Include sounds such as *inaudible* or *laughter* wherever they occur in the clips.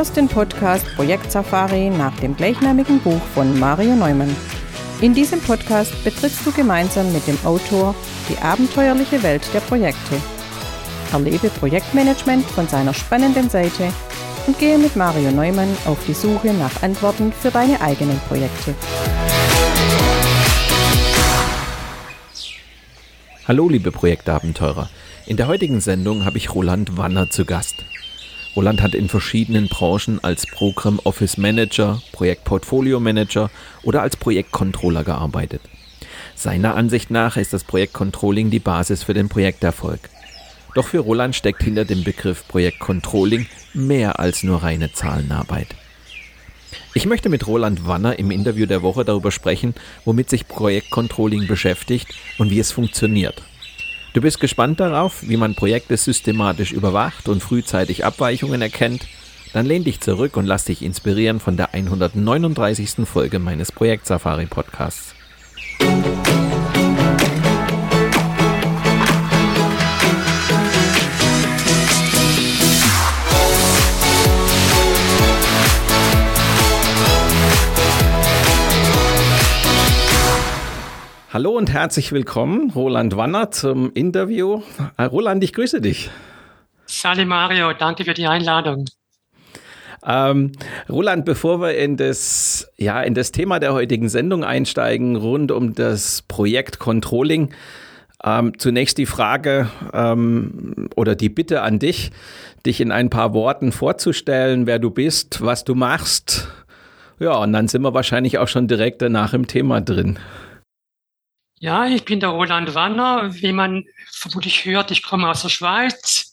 hörst den Podcast Projekt Safari nach dem gleichnamigen Buch von Mario Neumann. In diesem Podcast betrittst du gemeinsam mit dem Autor die abenteuerliche Welt der Projekte. Erlebe Projektmanagement von seiner spannenden Seite und gehe mit Mario Neumann auf die Suche nach Antworten für deine eigenen Projekte. Hallo liebe Projektabenteurer. In der heutigen Sendung habe ich Roland Wanner zu Gast. Roland hat in verschiedenen Branchen als Program Office Manager, Projektportfolio Manager oder als Projektcontroller gearbeitet. Seiner Ansicht nach ist das Projektcontrolling die Basis für den Projekterfolg. Doch für Roland steckt hinter dem Begriff Projektcontrolling mehr als nur reine Zahlenarbeit. Ich möchte mit Roland Wanner im Interview der Woche darüber sprechen, womit sich Projektcontrolling beschäftigt und wie es funktioniert. Du bist gespannt darauf, wie man Projekte systematisch überwacht und frühzeitig Abweichungen erkennt? Dann lehn dich zurück und lass dich inspirieren von der 139. Folge meines Projekt Safari Podcasts. Hallo und herzlich willkommen, Roland Wanner, zum Interview. Äh, Roland, ich grüße dich. Sali Mario, danke für die Einladung. Ähm, Roland, bevor wir in das, ja, in das Thema der heutigen Sendung einsteigen, rund um das Projekt Controlling, ähm, zunächst die Frage ähm, oder die Bitte an dich, dich in ein paar Worten vorzustellen, wer du bist, was du machst. Ja, und dann sind wir wahrscheinlich auch schon direkt danach im Thema drin. Ja, ich bin der Roland Wanner. Wie man vermutlich hört, ich komme aus der Schweiz.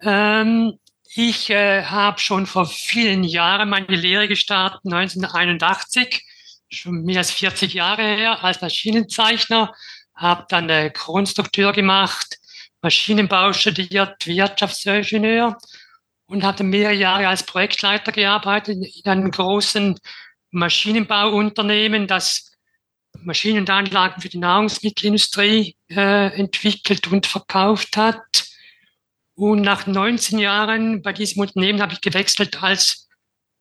Ähm, ich äh, habe schon vor vielen Jahren meine Lehre gestartet, 1981, schon mehr als 40 Jahre her, als Maschinenzeichner. Habe dann äh, Konstrukteur gemacht, Maschinenbau studiert, Wirtschaftsingenieur und hatte mehrere Jahre als Projektleiter gearbeitet in einem großen Maschinenbauunternehmen, das Maschinen und Anlagen für die Nahrungsmittelindustrie äh, entwickelt und verkauft hat. Und nach 19 Jahren bei diesem Unternehmen habe ich gewechselt als,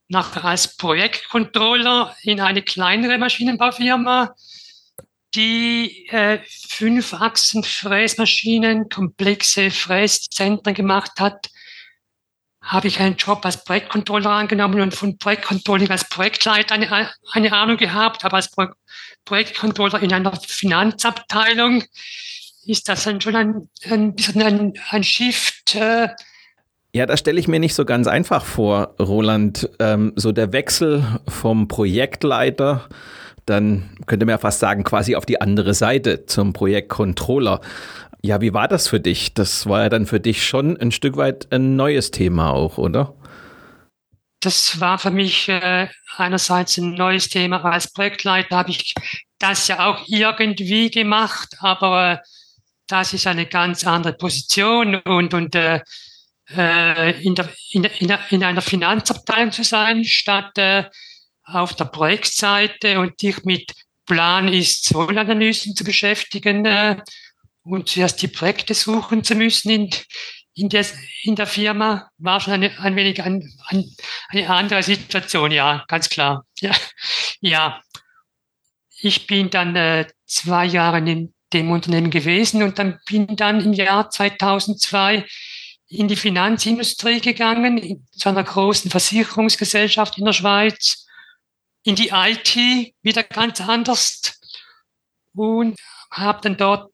nach, als Projektcontroller in eine kleinere Maschinenbaufirma, die äh, fünf Achsen Fräsmaschinen, komplexe Fräszentren gemacht hat, habe ich einen Job als Projektcontroller angenommen und von Projektcontrolling als Projektleiter eine, eine Ahnung gehabt, aber als Pro Projektcontroller in einer Finanzabteilung ist das dann schon ein, ein bisschen ein, ein Shift. Äh, ja, das stelle ich mir nicht so ganz einfach vor, Roland. Ähm, so der Wechsel vom Projektleiter, dann könnte man ja fast sagen, quasi auf die andere Seite zum Projektcontroller. Ja, wie war das für dich? Das war ja dann für dich schon ein Stück weit ein neues Thema auch, oder? das war für mich äh, einerseits ein neues Thema. Als Projektleiter habe ich das ja auch irgendwie gemacht, aber äh, das ist eine ganz andere Position und, und äh, äh in, der, in, in, in einer Finanzabteilung zu sein, statt äh, auf der Projektseite und dich mit Plan ist Zollanalysen zu beschäftigen äh, und zuerst die Projekte suchen zu müssen in, in der, in der Firma war schon eine, ein wenig ein, ein, eine andere Situation, ja, ganz klar. Ja, ja. ich bin dann äh, zwei Jahre in dem Unternehmen gewesen und dann bin dann im Jahr 2002 in die Finanzindustrie gegangen, zu einer großen Versicherungsgesellschaft in der Schweiz, in die IT, wieder ganz anders und habe dann dort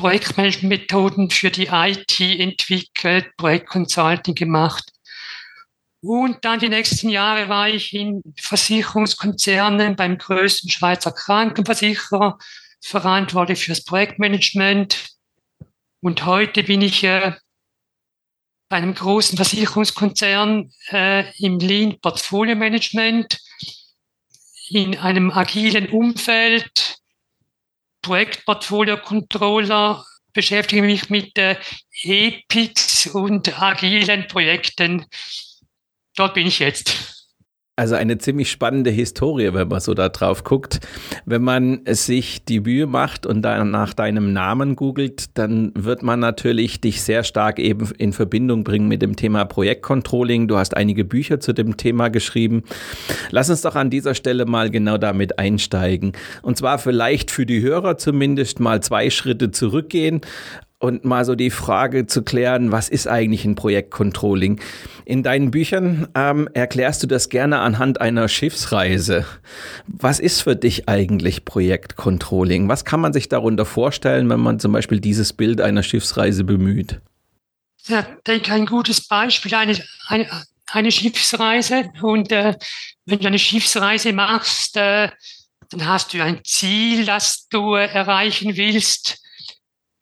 Projektmanagement-Methoden für die IT entwickelt, Projektconsulting gemacht. Und dann die nächsten Jahre war ich in Versicherungskonzernen beim größten Schweizer Krankenversicherer verantwortlich fürs Projektmanagement. Und heute bin ich äh, bei einem großen Versicherungskonzern äh, im Lean Portfolio Management in einem agilen Umfeld Projektportfolio-Controller beschäftige mich mit äh, Epics und agilen Projekten. Dort bin ich jetzt. Also eine ziemlich spannende Historie, wenn man so da drauf guckt. Wenn man sich die Mühe macht und dann nach deinem Namen googelt, dann wird man natürlich dich sehr stark eben in Verbindung bringen mit dem Thema Projektcontrolling. Du hast einige Bücher zu dem Thema geschrieben. Lass uns doch an dieser Stelle mal genau damit einsteigen. Und zwar vielleicht für die Hörer zumindest mal zwei Schritte zurückgehen und mal so die Frage zu klären, was ist eigentlich ein Projektcontrolling? In deinen Büchern ähm, erklärst du das gerne anhand einer Schiffsreise. Was ist für dich eigentlich Projektcontrolling? Was kann man sich darunter vorstellen, wenn man zum Beispiel dieses Bild einer Schiffsreise bemüht? Ja, denke ein gutes Beispiel, eine, eine, eine Schiffsreise. Und äh, wenn du eine Schiffsreise machst, äh, dann hast du ein Ziel, das du äh, erreichen willst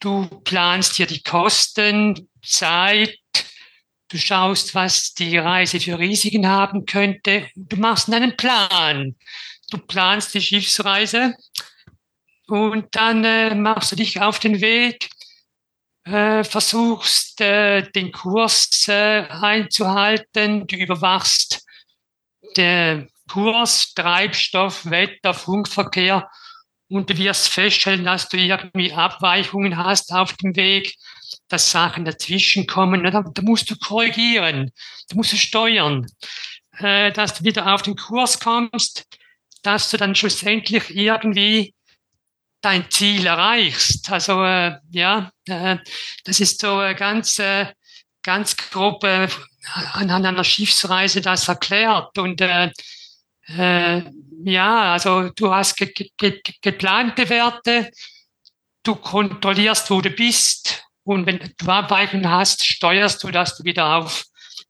Du planst dir die Kosten, Zeit, du schaust, was die Reise für Risiken haben könnte. Du machst einen Plan. Du planst die Schiffsreise und dann äh, machst du dich auf den Weg, äh, versuchst äh, den Kurs äh, einzuhalten, du überwachst den Kurs, Treibstoff, Wetter, Funkverkehr und du wirst feststellen, dass du irgendwie Abweichungen hast auf dem Weg, dass Sachen dazwischen kommen. Da, da musst du korrigieren, du musst steuern, äh, dass du wieder auf den Kurs kommst, dass du dann schlussendlich irgendwie dein Ziel erreichst. Also äh, ja, äh, das ist so äh, ganz, äh, ganz grob äh, anhand einer Schiffsreise das erklärt. Und ja, also du hast ge ge geplante Werte, du kontrollierst, wo du bist und wenn du Abweichungen hast, steuerst du, dass du wieder auf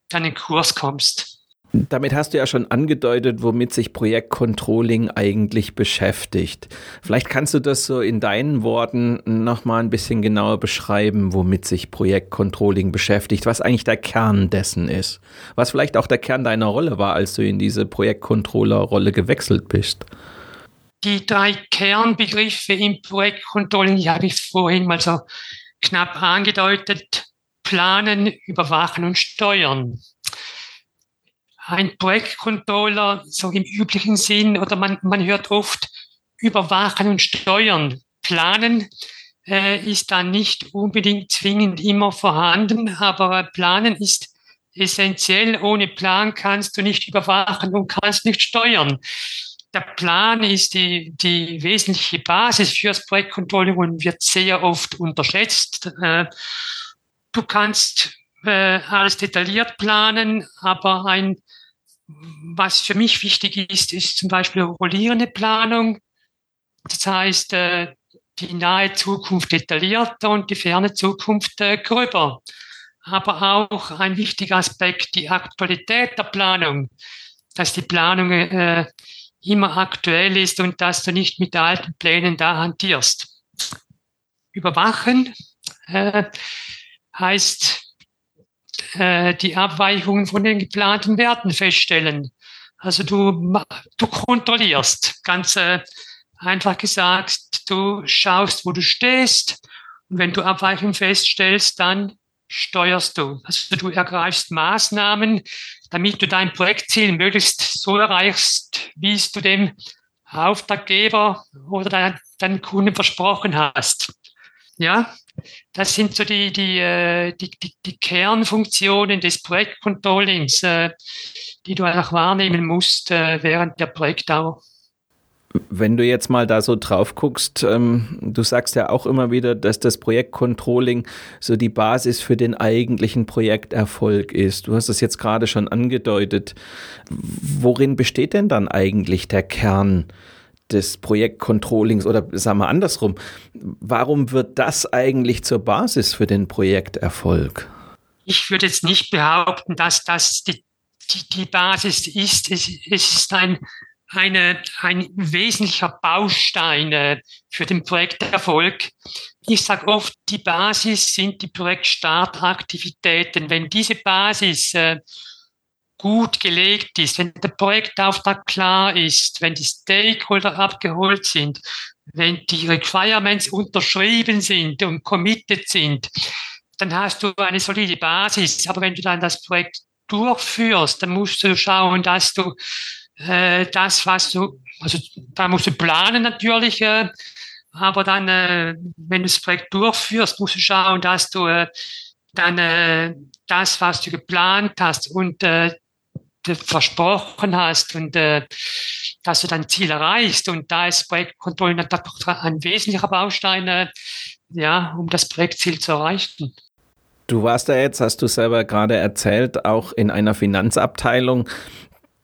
deinen Kurs kommst. Damit hast du ja schon angedeutet, womit sich Projektcontrolling eigentlich beschäftigt. Vielleicht kannst du das so in deinen Worten nochmal ein bisschen genauer beschreiben, womit sich Projektcontrolling beschäftigt, was eigentlich der Kern dessen ist. Was vielleicht auch der Kern deiner Rolle war, als du in diese Projektcontroller-Rolle gewechselt bist. Die drei Kernbegriffe im Projektcontrolling, die habe ich vorhin mal so knapp angedeutet. Planen, überwachen und steuern ein Projektcontroller, so im üblichen Sinn, oder man, man hört oft überwachen und steuern. Planen äh, ist dann nicht unbedingt zwingend immer vorhanden, aber Planen ist essentiell. Ohne Plan kannst du nicht überwachen und kannst nicht steuern. Der Plan ist die, die wesentliche Basis fürs Projektcontrolling und wird sehr oft unterschätzt. Äh, du kannst äh, alles detailliert planen, aber ein was für mich wichtig ist, ist zum Beispiel rollierende Planung. Das heißt, äh, die nahe Zukunft detaillierter und die ferne Zukunft äh, gröber. Aber auch ein wichtiger Aspekt, die Aktualität der Planung, dass die Planung äh, immer aktuell ist und dass du nicht mit alten Plänen da hantierst. Überwachen äh, heißt äh, die Abweichungen von den geplanten Werten feststellen. Also du, du kontrollierst, ganz äh, einfach gesagt, du schaust, wo du stehst und wenn du Abweichungen feststellst, dann steuerst du. Also du ergreifst Maßnahmen, damit du dein Projektziel möglichst so erreichst, wie es du dem Auftraggeber oder deinen, deinen Kunden versprochen hast. Ja, das sind so die, die, äh, die, die, die Kernfunktionen des Projektcontrollings, äh, die du einfach wahrnehmen musst äh, während der Projektdauer. Wenn du jetzt mal da so drauf guckst, ähm, du sagst ja auch immer wieder, dass das Projektcontrolling so die Basis für den eigentlichen Projekterfolg ist. Du hast es jetzt gerade schon angedeutet. Worin besteht denn dann eigentlich der Kern des Projektcontrollings oder sagen wir andersrum, warum wird das eigentlich zur Basis für den Projekterfolg? Ich würde jetzt nicht behaupten, dass das die, die, die Basis ist. Es, es ist ein, eine, ein wesentlicher Baustein äh, für den Projekterfolg. Ich sage oft, die Basis sind die Projektstartaktivitäten. Wenn diese Basis äh, gut gelegt ist, wenn der Projektauftrag klar ist, wenn die Stakeholder abgeholt sind, wenn die Requirements unterschrieben sind und committed sind, dann hast du eine solide Basis. Aber wenn du dann das Projekt durchführst, dann musst du schauen, dass du äh, das, was du, also da musst du planen natürlich, äh, aber dann, äh, wenn du das Projekt durchführst, musst du schauen, dass du äh, dann äh, das, was du geplant hast und äh, versprochen hast und äh, dass du dein Ziel erreichst. Und da ist Projektcontrolling natürlich ein wesentlicher Baustein, äh, ja, um das Projektziel zu erreichen. Du warst da jetzt, hast du selber gerade erzählt, auch in einer Finanzabteilung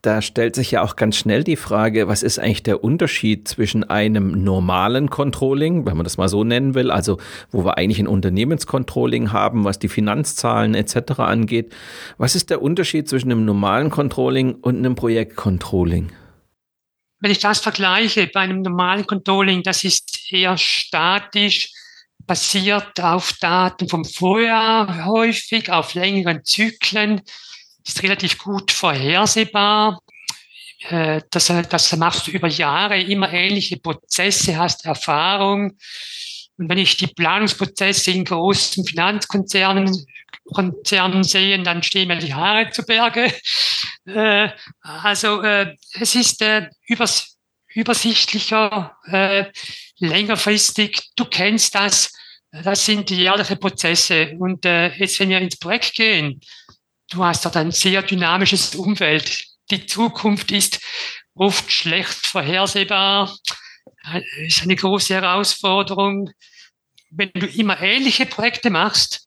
da stellt sich ja auch ganz schnell die Frage, was ist eigentlich der Unterschied zwischen einem normalen Controlling, wenn man das mal so nennen will, also wo wir eigentlich ein Unternehmenscontrolling haben, was die Finanzzahlen etc. angeht. Was ist der Unterschied zwischen einem normalen Controlling und einem Projektcontrolling? Wenn ich das vergleiche, bei einem normalen Controlling, das ist eher statisch, basiert auf Daten vom Vorjahr häufig, auf längeren Zyklen ist relativ gut vorhersehbar. Äh, das, das machst du über Jahre, immer ähnliche Prozesse, hast Erfahrung. Und wenn ich die Planungsprozesse in großen Finanzkonzernen Konzernen sehe, dann stehen mir die Haare zu Berge. Äh, also äh, es ist übers, übersichtlicher, längerfristig. Du kennst das. Das sind die jährlichen Prozesse. Und jetzt, wenn wir ins Projekt gehen, du hast dort ein sehr dynamisches Umfeld. Die Zukunft ist oft schlecht vorhersehbar, ist eine große Herausforderung. Wenn du immer ähnliche Projekte machst,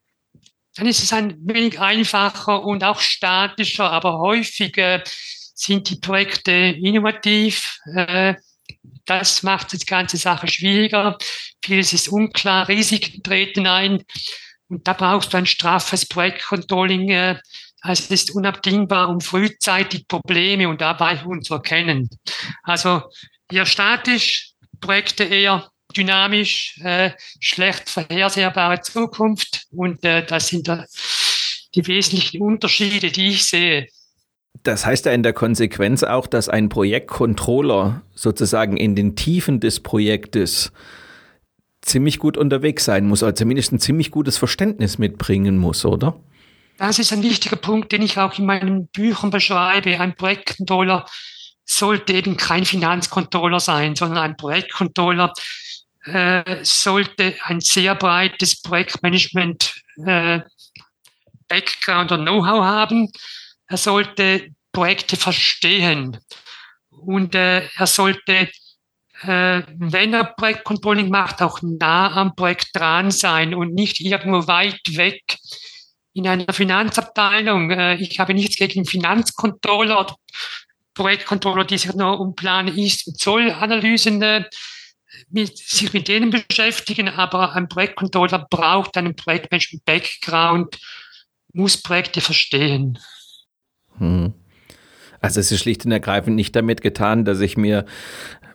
dann ist es ein wenig einfacher und auch statischer, aber häufiger sind die Projekte innovativ. Äh, das macht die ganze Sache schwieriger. Vieles ist unklar, Risiken treten ein. Und da brauchst du ein straffes Projektcontrolling, äh, es ist unabdingbar, um frühzeitig Probleme und Abweichungen zu erkennen. Also eher statisch, Projekte eher dynamisch, äh, schlecht vorhersehbare Zukunft und äh, das sind da die wesentlichen Unterschiede, die ich sehe. Das heißt ja in der Konsequenz auch, dass ein Projektcontroller sozusagen in den Tiefen des Projektes ziemlich gut unterwegs sein muss, oder zumindest ein ziemlich gutes Verständnis mitbringen muss, oder? Das ist ein wichtiger Punkt, den ich auch in meinen Büchern beschreibe. Ein Projektcontroller sollte eben kein Finanzcontroller sein, sondern ein Projektcontroller äh, sollte ein sehr breites Projektmanagement äh, Background und Know-how haben. Er sollte Projekte verstehen und äh, er sollte, äh, wenn er Projektcontrolling macht, auch nah am Projekt dran sein und nicht irgendwo weit weg in einer Finanzabteilung. Äh, ich habe nichts gegen Finanzcontroller oder Projektcontroller, die sich nur um Plan, Ist- und Zollanalysen äh, mit, sich mit denen beschäftigen, aber ein Projektcontroller braucht einen Projektmanagement-Background, muss Projekte verstehen. Hm. Also es ist schlicht und ergreifend nicht damit getan, dass ich mir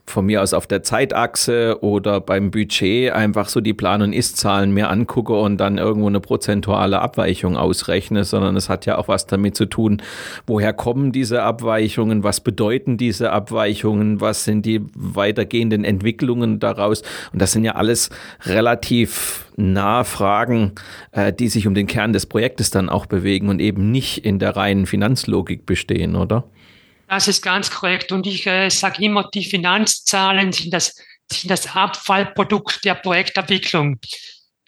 von mir aus auf der Zeitachse oder beim Budget einfach so die Plan- und Ist-Zahlen mir angucke und dann irgendwo eine prozentuale Abweichung ausrechne, sondern es hat ja auch was damit zu tun, woher kommen diese Abweichungen, was bedeuten diese Abweichungen, was sind die weitergehenden Entwicklungen daraus. Und das sind ja alles relativ nahe Fragen, äh, die sich um den Kern des Projektes dann auch bewegen und eben nicht in der reinen Finanzlogik bestehen, oder? Das ist ganz korrekt. Und ich äh, sage immer, die Finanzzahlen sind das, sind das Abfallprodukt der Projektentwicklung.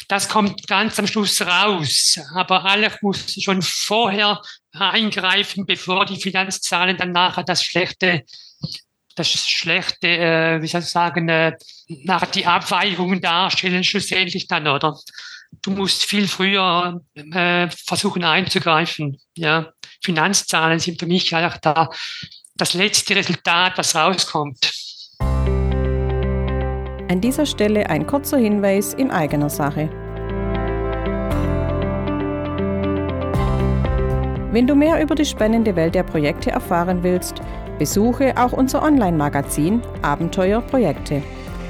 Das kommt ganz am Schluss raus. Aber alles muss schon vorher eingreifen, bevor die Finanzzahlen dann nachher das schlechte, das schlechte, äh, wie soll ich sagen, äh, nachher die Abweichungen darstellen, schlussendlich dann, oder? Du musst viel früher äh, versuchen einzugreifen, ja. Finanzzahlen sind für mich einfach da das letzte Resultat, was rauskommt. An dieser Stelle ein kurzer Hinweis in eigener Sache. Wenn du mehr über die spannende Welt der Projekte erfahren willst, besuche auch unser Online-Magazin Abenteuer Projekte.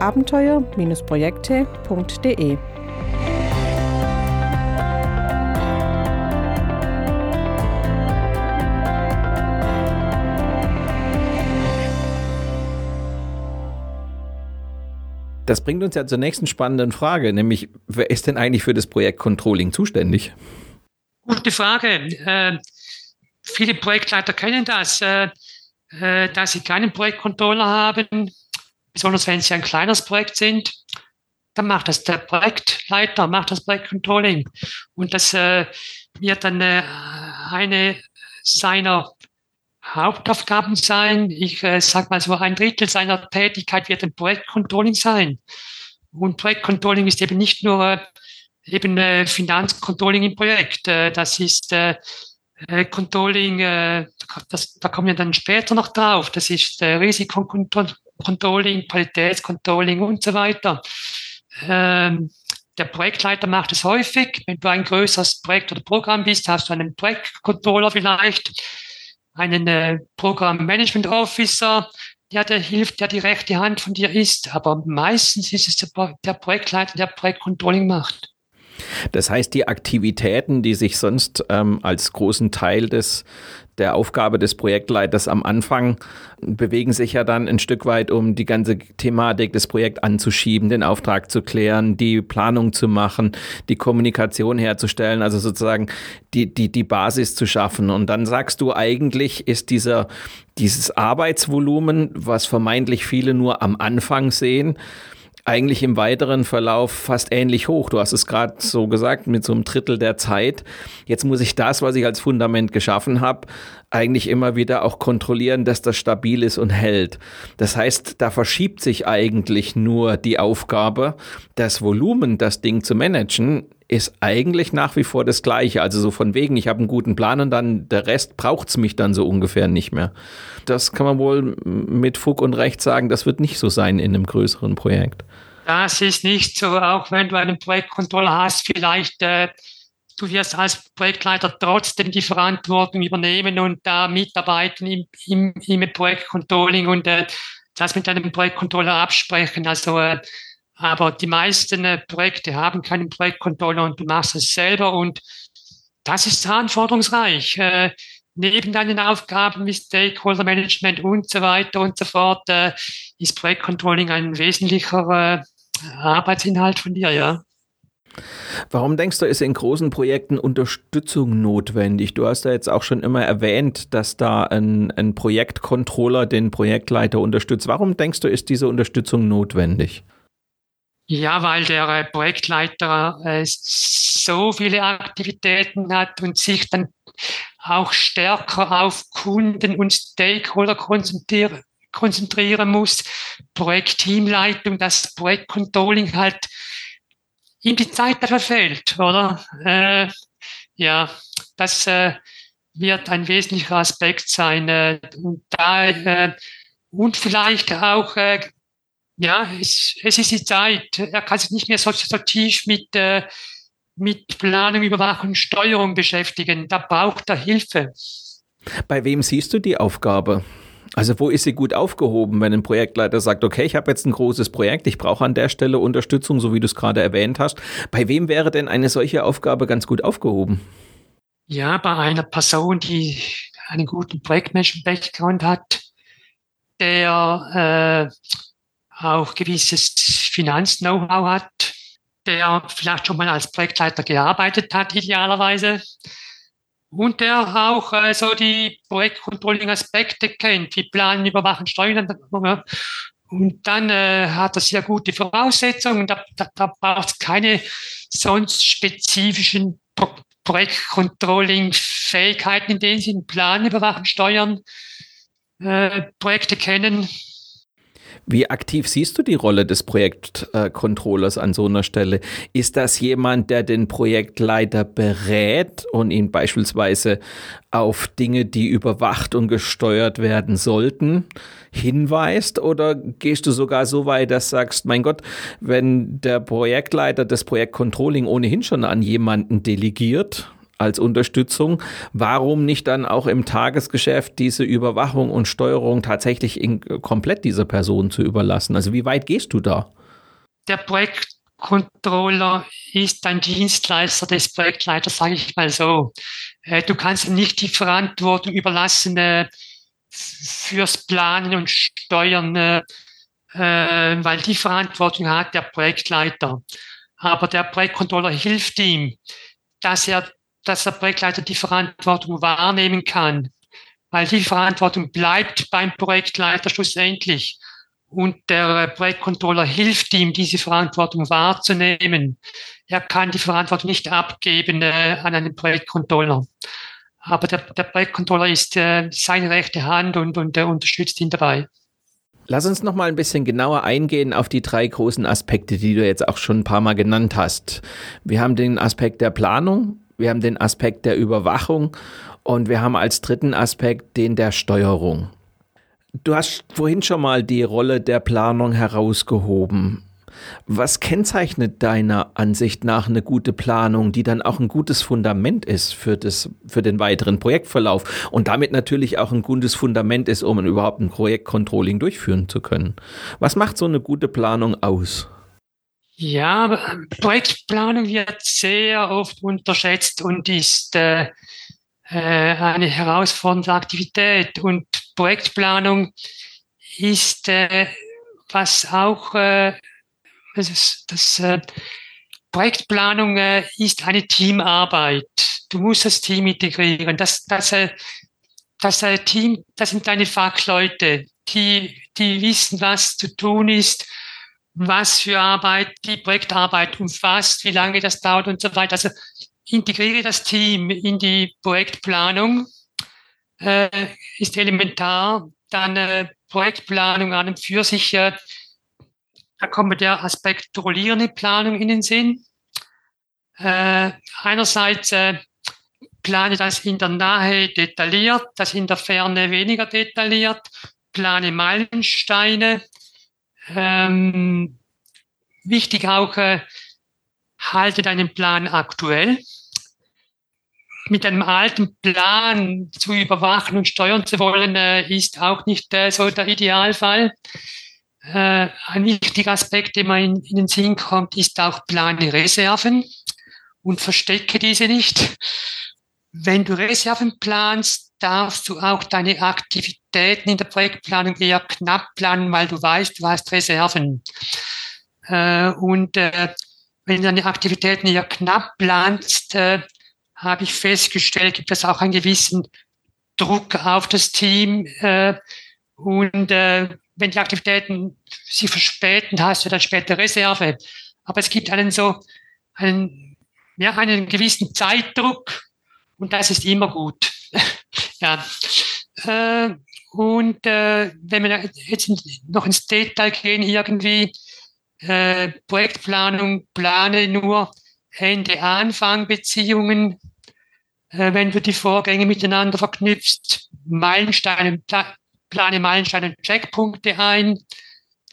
abenteuer-projekte.de. Das bringt uns ja zur nächsten spannenden Frage, nämlich wer ist denn eigentlich für das Projekt Controlling zuständig? Gute Frage. Äh, viele Projektleiter kennen das, äh, äh, dass sie keinen Projektcontroller haben, besonders wenn sie ein kleines Projekt sind. Dann macht das der Projektleiter, macht das Projektcontrolling. Und das äh, wird dann äh, eine seiner Hauptaufgaben sein. Ich äh, sage mal so, ein Drittel seiner Tätigkeit wird ein Projektcontrolling sein. Und Projektcontrolling ist eben nicht nur äh, eben äh, Finanzcontrolling im Projekt. Äh, das ist äh, äh, Controlling, äh, das, da kommen wir dann später noch drauf. Das ist äh, Risikocontrolling, Qualitätscontrolling und so weiter. Ähm, der Projektleiter macht es häufig. Wenn du ein größeres Projekt oder Programm bist, hast du einen Projektcontroller vielleicht einen äh, Programm Management Officer, der dir hilft, der die rechte Hand von dir ist. Aber meistens ist es der, der Projektleiter, der Projektcontrolling macht. Das heißt, die Aktivitäten, die sich sonst ähm, als großen Teil des, der Aufgabe des Projektleiters am Anfang bewegen sich ja dann ein Stück weit, um die ganze Thematik des Projekts anzuschieben, den Auftrag zu klären, die Planung zu machen, die Kommunikation herzustellen, also sozusagen die, die, die Basis zu schaffen. Und dann sagst du, eigentlich ist dieser, dieses Arbeitsvolumen, was vermeintlich viele nur am Anfang sehen, eigentlich im weiteren Verlauf fast ähnlich hoch. Du hast es gerade so gesagt, mit so einem Drittel der Zeit. Jetzt muss ich das, was ich als Fundament geschaffen habe, eigentlich immer wieder auch kontrollieren, dass das stabil ist und hält. Das heißt, da verschiebt sich eigentlich nur die Aufgabe, das Volumen, das Ding zu managen, ist eigentlich nach wie vor das gleiche. Also so von wegen, ich habe einen guten Plan und dann der Rest braucht's mich dann so ungefähr nicht mehr. Das kann man wohl mit Fug und Recht sagen, das wird nicht so sein in einem größeren Projekt. Das ist nicht so, auch wenn du einen Projektcontroller hast, vielleicht äh, du wirst als Projektleiter trotzdem die Verantwortung übernehmen und da mitarbeiten im, im, im Projektcontrolling und äh, das mit einem Projektcontroller absprechen. Also äh, aber die meisten äh, Projekte haben keinen Projektcontroller und du machst es selber und das ist anforderungsreich. Äh, neben deinen Aufgaben wie Stakeholder Management und so weiter und so fort äh, ist Projektcontrolling ein wesentlicher äh, Arbeitsinhalt von dir, ja. Warum denkst du, ist in großen Projekten Unterstützung notwendig? Du hast ja jetzt auch schon immer erwähnt, dass da ein, ein Projektcontroller den Projektleiter unterstützt. Warum denkst du, ist diese Unterstützung notwendig? Ja, weil der Projektleiter äh, so viele Aktivitäten hat und sich dann auch stärker auf Kunden und Stakeholder konzentrieren, konzentrieren muss. Projektteamleitung, das Projektcontrolling halt ihm die Zeit fehlt, oder? Äh, ja, das äh, wird ein wesentlicher Aspekt sein. Äh, und da äh, und vielleicht auch äh, ja, es, es ist die Zeit. Er kann sich nicht mehr so, so tief mit, äh, mit Planung, Überwachung, Steuerung beschäftigen. Da braucht er Hilfe. Bei wem siehst du die Aufgabe? Also wo ist sie gut aufgehoben, wenn ein Projektleiter sagt, okay, ich habe jetzt ein großes Projekt, ich brauche an der Stelle Unterstützung, so wie du es gerade erwähnt hast. Bei wem wäre denn eine solche Aufgabe ganz gut aufgehoben? Ja, bei einer Person, die einen guten Projektmanagement-Background hat, der äh, auch gewisses Finanz-Know-how hat, der vielleicht schon mal als Projektleiter gearbeitet hat, idealerweise. Und der auch so die Projektcontrolling-Aspekte kennt, wie Planen, Überwachen, Steuern. Und dann äh, hat er sehr gute Voraussetzungen. Da, da, da braucht es keine sonst spezifischen Pro Projektcontrolling-Fähigkeiten, in denen Sie Planen, Überwachen, Steuern, äh, Projekte kennen. Wie aktiv siehst du die Rolle des Projektcontrollers an so einer Stelle? Ist das jemand, der den Projektleiter berät und ihn beispielsweise auf Dinge, die überwacht und gesteuert werden sollten, hinweist? Oder gehst du sogar so weit, dass sagst, mein Gott, wenn der Projektleiter das Projektcontrolling ohnehin schon an jemanden delegiert, als Unterstützung. Warum nicht dann auch im Tagesgeschäft diese Überwachung und Steuerung tatsächlich in, komplett dieser Person zu überlassen? Also wie weit gehst du da? Der Projektcontroller ist ein Dienstleister des Projektleiters, sage ich mal so. Äh, du kannst nicht die Verantwortung überlassen äh, fürs Planen und Steuern, äh, weil die Verantwortung hat der Projektleiter. Aber der Projektcontroller hilft ihm, dass er dass der Projektleiter die Verantwortung wahrnehmen kann, weil die Verantwortung bleibt beim Projektleiter schlussendlich. Und der Projektcontroller hilft ihm, diese Verantwortung wahrzunehmen. Er kann die Verantwortung nicht abgeben äh, an einen Projektcontroller. Aber der, der Projektcontroller ist äh, seine rechte Hand und, und er unterstützt ihn dabei. Lass uns noch mal ein bisschen genauer eingehen auf die drei großen Aspekte, die du jetzt auch schon ein paar Mal genannt hast. Wir haben den Aspekt der Planung, wir haben den Aspekt der Überwachung und wir haben als dritten Aspekt den der Steuerung. Du hast vorhin schon mal die Rolle der Planung herausgehoben. Was kennzeichnet deiner Ansicht nach eine gute Planung, die dann auch ein gutes Fundament ist für, das, für den weiteren Projektverlauf und damit natürlich auch ein gutes Fundament ist, um überhaupt ein Projektcontrolling durchführen zu können? Was macht so eine gute Planung aus? Ja, Projektplanung wird sehr oft unterschätzt und ist äh, äh, eine herausfordernde Aktivität. Und Projektplanung ist, äh, was auch, äh, das, das äh, Projektplanung äh, ist eine Teamarbeit. Du musst das Team integrieren. Das, das, äh, das äh, Team, das sind deine Fachleute, die, die wissen, was zu tun ist was für Arbeit die Projektarbeit umfasst, wie lange das dauert und so weiter. Also integriere das Team in die Projektplanung, äh, ist elementar. Dann äh, Projektplanung an und für sich, äh, da kommt der Aspekt rollierende Planung in den Sinn. Äh, einerseits äh, plane das in der Nahe detailliert, das in der Ferne weniger detailliert, plane Meilensteine, ähm, wichtig auch, äh, halte deinen Plan aktuell. Mit einem alten Plan zu überwachen und steuern zu wollen, äh, ist auch nicht äh, so der Idealfall. Äh, ein wichtiger Aspekt, der mir in, in den Sinn kommt, ist auch plane Reserven und verstecke diese nicht. Wenn du Reserven planst, darfst du auch deine Aktivitäten in der Projektplanung eher knapp planen, weil du weißt, du hast Reserven. Äh, und äh, wenn du deine Aktivitäten eher knapp planst, äh, habe ich festgestellt, gibt es auch einen gewissen Druck auf das Team. Äh, und äh, wenn die Aktivitäten sich verspäten, hast du dann später Reserve. Aber es gibt einen so einen, ja, einen gewissen Zeitdruck und das ist immer gut. *laughs* ja. Äh, und äh, wenn wir jetzt noch ins Detail gehen, irgendwie äh, Projektplanung, plane nur Ende-Anfang-Beziehungen, äh, wenn du die Vorgänge miteinander verknüpfst, Meilensteine, plane Meilensteine und Checkpunkte ein,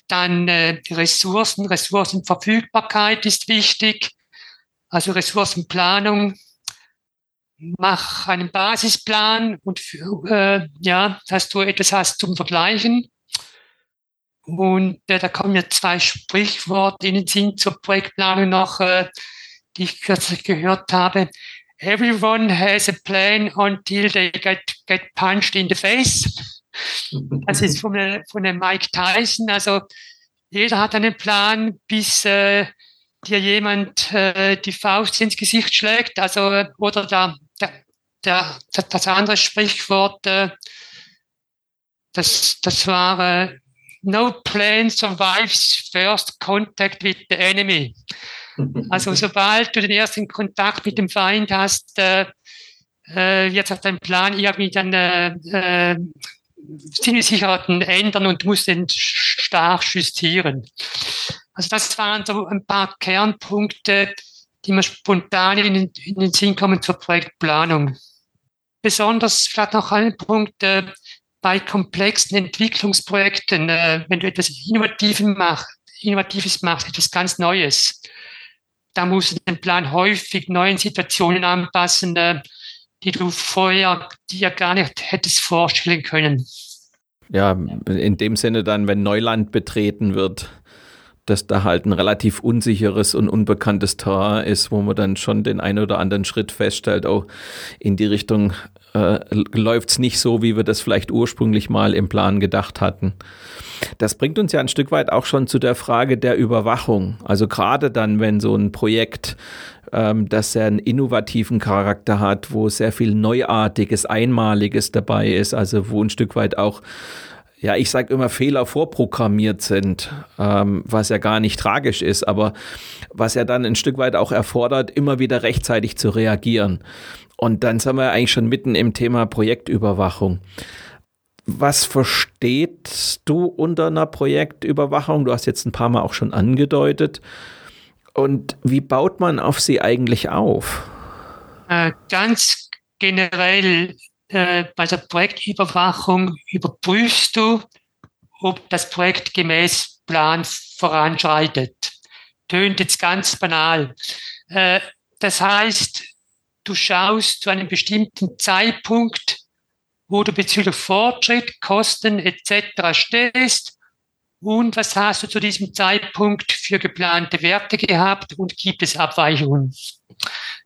dann äh, Ressourcen, Ressourcenverfügbarkeit ist wichtig, also Ressourcenplanung, mach einen Basisplan und äh, ja, dass du etwas hast zum Vergleichen. Und äh, da kommen mir zwei Sprichworte in den Sinn zur Projektplanung noch, äh, die ich kürzlich gehört habe. Everyone has a plan until they get, get punched in the face. Das ist von, von dem Mike Tyson. Also jeder hat einen Plan, bis äh, dir jemand äh, die Faust ins Gesicht schlägt. Also oder der der, das andere Sprichwort, äh, das, das war äh, No plan survives first contact with the enemy. Also *laughs* sobald du den ersten Kontakt mit dem Feind hast, äh, äh, wird sich dein Plan irgendwie dann äh, äh, Sicherheiten ändern und muss den stark justieren. Also das waren so ein paar Kernpunkte, die mir spontan in den, in den Sinn kommen zur Projektplanung besonders vielleicht noch ein Punkt äh, bei komplexen Entwicklungsprojekten, äh, wenn du etwas Innovatives machst, Innovatives machst, etwas ganz Neues, da musst du den Plan häufig neuen Situationen anpassen, äh, die du vorher dir gar nicht hättest vorstellen können. Ja, in dem Sinne dann, wenn Neuland betreten wird, dass da halt ein relativ unsicheres und unbekanntes Terrain ist, wo man dann schon den einen oder anderen Schritt feststellt, oh, in die Richtung äh, läuft es nicht so, wie wir das vielleicht ursprünglich mal im Plan gedacht hatten. Das bringt uns ja ein Stück weit auch schon zu der Frage der Überwachung. Also gerade dann, wenn so ein Projekt ähm, das sehr einen innovativen Charakter hat, wo sehr viel Neuartiges, Einmaliges dabei ist, also wo ein Stück weit auch ja, ich sage immer, Fehler vorprogrammiert sind, ähm, was ja gar nicht tragisch ist, aber was ja dann ein Stück weit auch erfordert, immer wieder rechtzeitig zu reagieren. Und dann sind wir eigentlich schon mitten im Thema Projektüberwachung. Was verstehst du unter einer Projektüberwachung? Du hast jetzt ein paar Mal auch schon angedeutet. Und wie baut man auf sie eigentlich auf? Äh, ganz generell äh, bei der Projektüberwachung überprüfst du, ob das Projekt gemäß Plan voranschreitet. Tönt jetzt ganz banal. Äh, das heißt, du schaust zu einem bestimmten Zeitpunkt, wo du bezüglich Fortschritt, Kosten etc. stehst und was hast du zu diesem Zeitpunkt für geplante Werte gehabt und gibt es Abweichungen.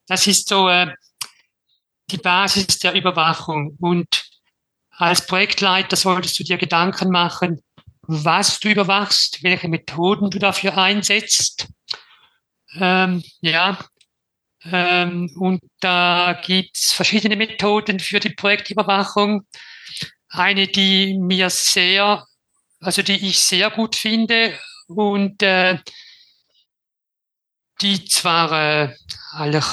Das ist so äh, die Basis der Überwachung. Und als Projektleiter solltest du dir Gedanken machen, was du überwachst, welche Methoden du dafür einsetzt. Ähm, ja, ähm, und da gibt's verschiedene Methoden für die Projektüberwachung. Eine, die mir sehr, also die ich sehr gut finde und äh, die zwar äh, eigentlich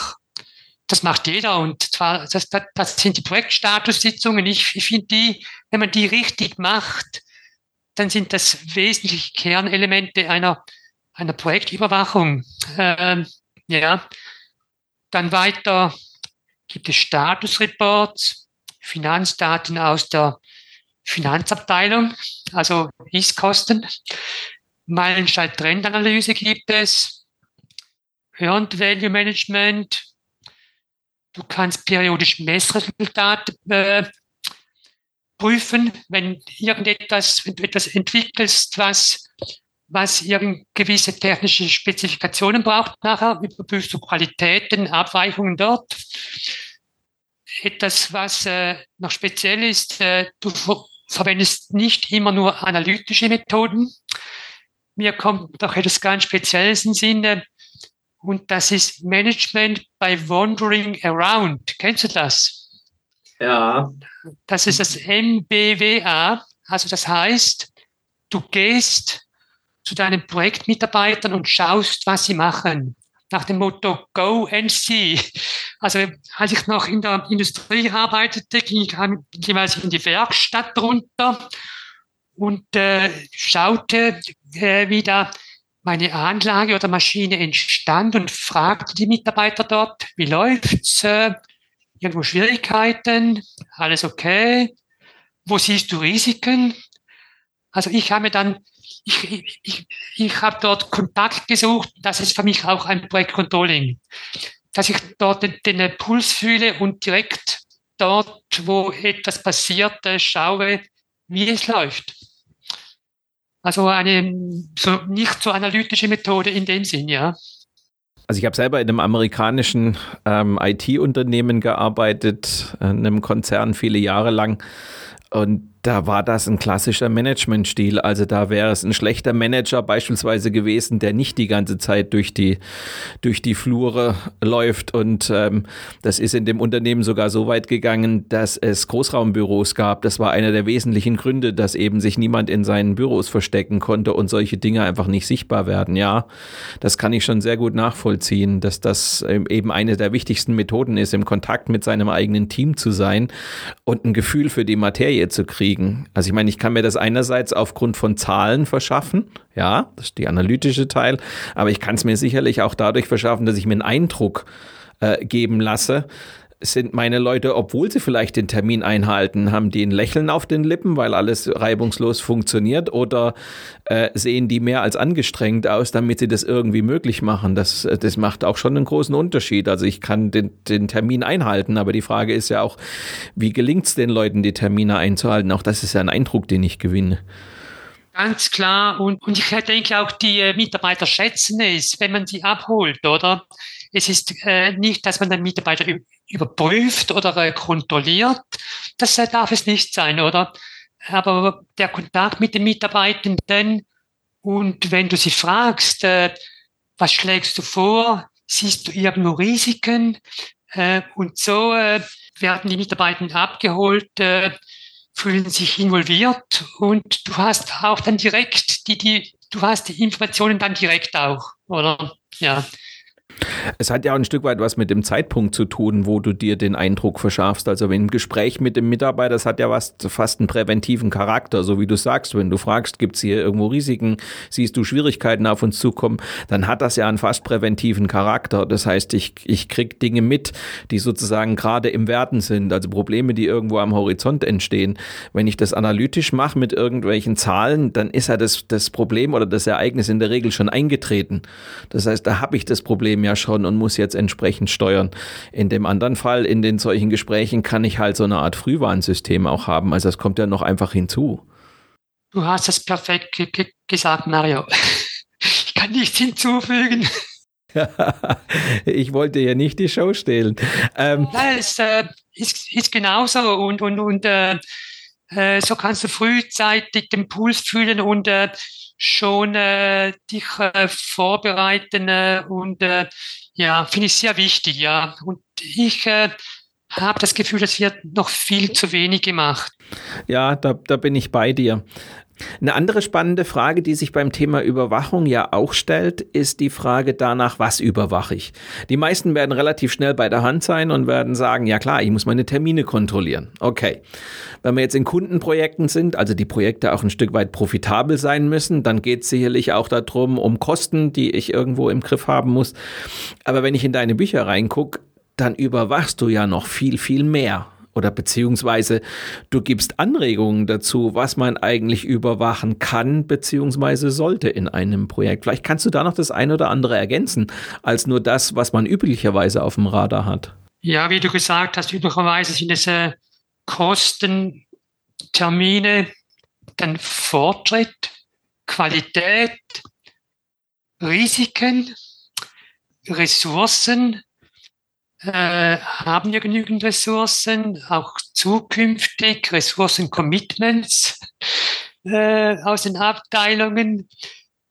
das macht jeder und zwar, das, das, sind die Projektstatussitzungen. Ich, ich finde die, wenn man die richtig macht, dann sind das wesentliche Kernelemente einer, einer Projektüberwachung. Ähm, ja, dann weiter gibt es Statusreports, Finanzdaten aus der Finanzabteilung, also Ist-Kosten. Meilenstein-Trendanalyse gibt es. Earned Value Management, Du kannst periodisch Messresultate äh, prüfen, wenn irgendetwas, wenn du etwas entwickelst, was, was irgend gewisse technische Spezifikationen braucht nachher, überprüfst du Qualitäten, Abweichungen dort. Etwas, was äh, noch speziell ist, äh, du verwendest nicht immer nur analytische Methoden. Mir kommt doch etwas ganz Spezielles in Sinne. Und das ist Management by Wandering Around. Kennst du das? Ja. Das ist das MBWA. Also das heißt, du gehst zu deinen Projektmitarbeitern und schaust, was sie machen. Nach dem Motto Go and See. Also als ich noch in der Industrie arbeitete, ging ich jeweils in die Werkstatt runter und äh, schaute, äh, wie da meine Anlage oder Maschine entstand und fragte die Mitarbeiter dort, wie läuft's? Äh, irgendwo Schwierigkeiten? Alles okay? Wo siehst du Risiken? Also ich habe dann, ich, ich, ich, habe dort Kontakt gesucht. Das ist für mich auch ein Projektcontrolling, dass ich dort den, den Puls fühle und direkt dort, wo etwas passiert, äh, schaue, wie es läuft. Also eine so nicht so analytische Methode in dem Sinn, ja. Also ich habe selber in einem amerikanischen ähm, IT-Unternehmen gearbeitet, in einem Konzern viele Jahre lang. Und da war das ein klassischer Managementstil. Also da wäre es ein schlechter Manager beispielsweise gewesen, der nicht die ganze Zeit durch die, durch die Flure läuft. Und ähm, das ist in dem Unternehmen sogar so weit gegangen, dass es Großraumbüros gab. Das war einer der wesentlichen Gründe, dass eben sich niemand in seinen Büros verstecken konnte und solche Dinge einfach nicht sichtbar werden. Ja, das kann ich schon sehr gut nachvollziehen, dass das eben eine der wichtigsten Methoden ist, im Kontakt mit seinem eigenen Team zu sein und ein Gefühl für die Materie zu kriegen kriegen. Also ich meine, ich kann mir das einerseits aufgrund von Zahlen verschaffen, ja, das ist die analytische Teil, aber ich kann es mir sicherlich auch dadurch verschaffen, dass ich mir einen Eindruck äh, geben lasse, sind meine Leute, obwohl sie vielleicht den Termin einhalten, haben die ein Lächeln auf den Lippen, weil alles reibungslos funktioniert oder äh, sehen die mehr als angestrengt aus, damit sie das irgendwie möglich machen? Das, das macht auch schon einen großen Unterschied. Also ich kann den, den Termin einhalten, aber die Frage ist ja auch, wie gelingt es den Leuten, die Termine einzuhalten? Auch das ist ja ein Eindruck, den ich gewinne. Ganz klar. Und, und ich denke auch, die äh, Mitarbeiter schätzen es, wenn man sie abholt, oder? Es ist äh, nicht, dass man den Mitarbeiter überprüft oder äh, kontrolliert. Das äh, darf es nicht sein, oder? Aber der Kontakt mit den Mitarbeitenden und wenn du sie fragst, äh, was schlägst du vor? Siehst du irgendwo Risiken? Und so werden die Mitarbeitenden abgeholt, fühlen sich involviert und du hast auch dann direkt die, die, du hast die Informationen dann direkt auch, oder? Ja. Es hat ja auch ein Stück weit was mit dem Zeitpunkt zu tun, wo du dir den Eindruck verschaffst. Also wenn ein Gespräch mit dem Mitarbeiter, das hat ja was, fast einen präventiven Charakter, so wie du sagst. Wenn du fragst, gibt es hier irgendwo Risiken, siehst du Schwierigkeiten auf uns zukommen, dann hat das ja einen fast präventiven Charakter. Das heißt, ich, ich krieg Dinge mit, die sozusagen gerade im Werden sind, also Probleme, die irgendwo am Horizont entstehen. Wenn ich das analytisch mache mit irgendwelchen Zahlen, dann ist ja das, das Problem oder das Ereignis in der Regel schon eingetreten. Das heißt, da habe ich das Problem ja schon und muss jetzt entsprechend steuern. In dem anderen Fall, in den solchen Gesprächen, kann ich halt so eine Art Frühwarnsystem auch haben. Also das kommt ja noch einfach hinzu. Du hast es perfekt gesagt, Mario. Ich kann nichts hinzufügen. *laughs* ich wollte ja nicht die Show stehlen. Ähm, Nein, es äh, ist, ist genauso und, und, und äh, äh, so kannst du frühzeitig den Puls fühlen und äh, schon äh, dich äh, vorbereiten äh, und äh, ja, finde ich sehr wichtig, ja. Und ich äh, habe das Gefühl, es wird noch viel zu wenig gemacht. Ja, da, da bin ich bei dir. Eine andere spannende Frage, die sich beim Thema Überwachung ja auch stellt, ist die Frage danach, was überwache ich? Die meisten werden relativ schnell bei der Hand sein und werden sagen, ja klar, ich muss meine Termine kontrollieren. Okay. Wenn wir jetzt in Kundenprojekten sind, also die Projekte auch ein Stück weit profitabel sein müssen, dann geht es sicherlich auch darum, um Kosten, die ich irgendwo im Griff haben muss. Aber wenn ich in deine Bücher reingucke, dann überwachst du ja noch viel, viel mehr oder beziehungsweise du gibst Anregungen dazu, was man eigentlich überwachen kann beziehungsweise sollte in einem Projekt. Vielleicht kannst du da noch das ein oder andere ergänzen, als nur das, was man üblicherweise auf dem Radar hat. Ja, wie du gesagt hast, üblicherweise sind es äh, Kosten, Termine, dann Fortschritt, Qualität, Risiken, Ressourcen, äh, haben wir genügend Ressourcen, auch zukünftig Ressourcen-Commitments äh, aus den Abteilungen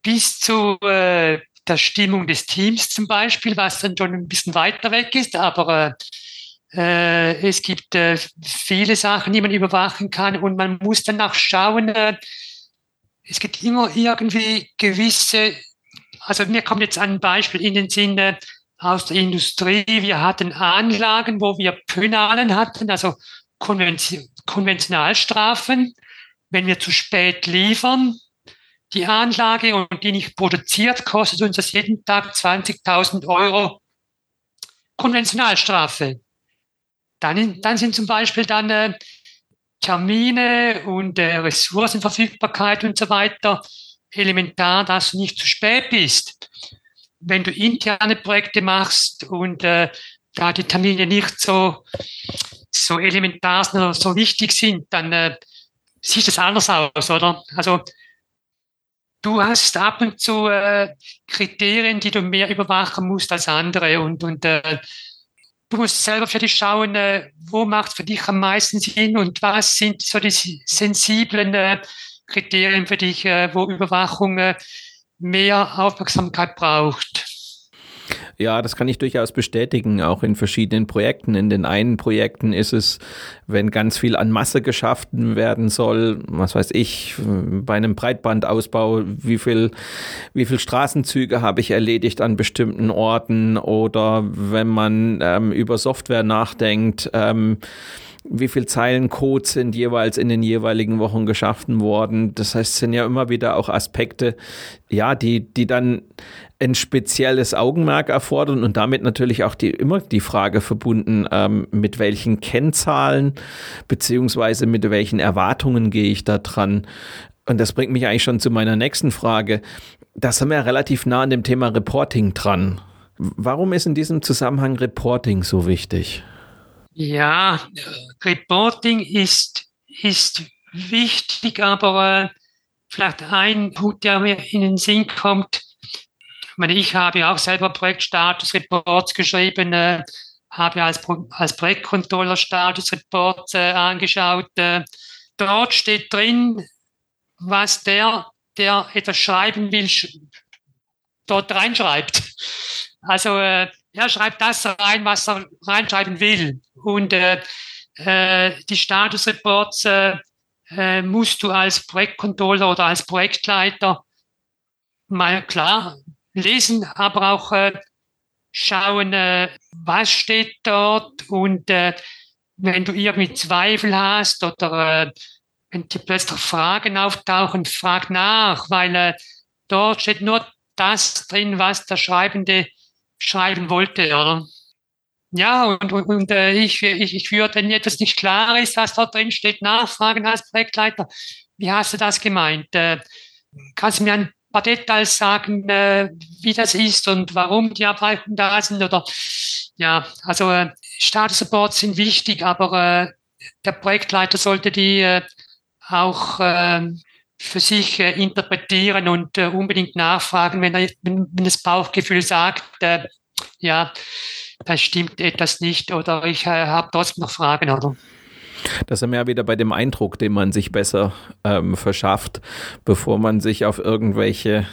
bis zu äh, der Stimmung des Teams zum Beispiel, was dann schon ein bisschen weiter weg ist, aber äh, es gibt äh, viele Sachen, die man überwachen kann und man muss dann auch schauen, es gibt immer irgendwie gewisse, also mir kommt jetzt ein Beispiel in den Sinn, äh, aus der Industrie. Wir hatten Anlagen, wo wir Pönalen hatten, also Konventionalstrafen, wenn wir zu spät liefern. Die Anlage und die nicht produziert, kostet uns das jeden Tag 20.000 Euro Konventionalstrafe. Dann, dann sind zum Beispiel dann äh, Termine und äh, Ressourcenverfügbarkeit und so weiter elementar, dass du nicht zu spät bist wenn du interne Projekte machst und äh, da die Termine nicht so, so elementar oder so wichtig sind, dann äh, sieht es anders aus, oder? Also du hast ab und zu äh, Kriterien, die du mehr überwachen musst als andere und, und äh, du musst selber für dich schauen, äh, wo macht für dich am meisten Sinn und was sind so die sensiblen äh, Kriterien für dich, äh, wo Überwachung äh, mehr Aufmerksamkeit braucht. Ja, das kann ich durchaus bestätigen, auch in verschiedenen Projekten. In den einen Projekten ist es, wenn ganz viel an Masse geschaffen werden soll, was weiß ich, bei einem Breitbandausbau, wie viel, wie viel Straßenzüge habe ich erledigt an bestimmten Orten oder wenn man ähm, über Software nachdenkt, ähm, wie viel Zeilen Code sind jeweils in den jeweiligen Wochen geschaffen worden. Das heißt, es sind ja immer wieder auch Aspekte, ja, die, die dann ein spezielles Augenmerk erfordern und damit natürlich auch die, immer die Frage verbunden, ähm, mit welchen Kennzahlen beziehungsweise mit welchen Erwartungen gehe ich da dran. Und das bringt mich eigentlich schon zu meiner nächsten Frage. Das sind wir ja relativ nah an dem Thema Reporting dran. Warum ist in diesem Zusammenhang Reporting so wichtig? Ja, Reporting ist, ist wichtig, aber äh, vielleicht ein Punkt, der mir in den Sinn kommt. Ich, meine, ich habe auch selber Projektstatus-Reports geschrieben, äh, habe als, als Projektcontroller Status-Reports äh, angeschaut. Äh, dort steht drin, was der, der etwas schreiben will, dort reinschreibt. Also äh, er schreibt das rein, was er reinschreiben will. Und äh, äh, die Statusreports äh, äh, musst du als Projektcontroller oder als Projektleiter mal klar lesen, aber auch äh, schauen, äh, was steht dort und äh, wenn du irgendwie Zweifel hast oder äh, wenn dir plötzlich Fragen auftauchen, frag nach, weil äh, dort steht nur das drin, was der Schreibende schreiben wollte, oder? Ja, und, und, und äh, ich, ich, ich würde, wenn etwas nicht klar ist, was da drin steht, nachfragen als Projektleiter. Wie hast du das gemeint? Äh, kannst du mir ein paar Details sagen, äh, wie das ist und warum die Abweichungen da sind? Oder ja, also äh, Status Supports sind wichtig, aber äh, der Projektleiter sollte die äh, auch äh, für sich äh, interpretieren und äh, unbedingt nachfragen, wenn, er, wenn, wenn das Bauchgefühl sagt, äh, ja, da stimmt etwas nicht oder ich äh, habe trotzdem noch Fragen, oder? Das sind wir ja wieder bei dem Eindruck, den man sich besser ähm, verschafft, bevor man sich auf irgendwelche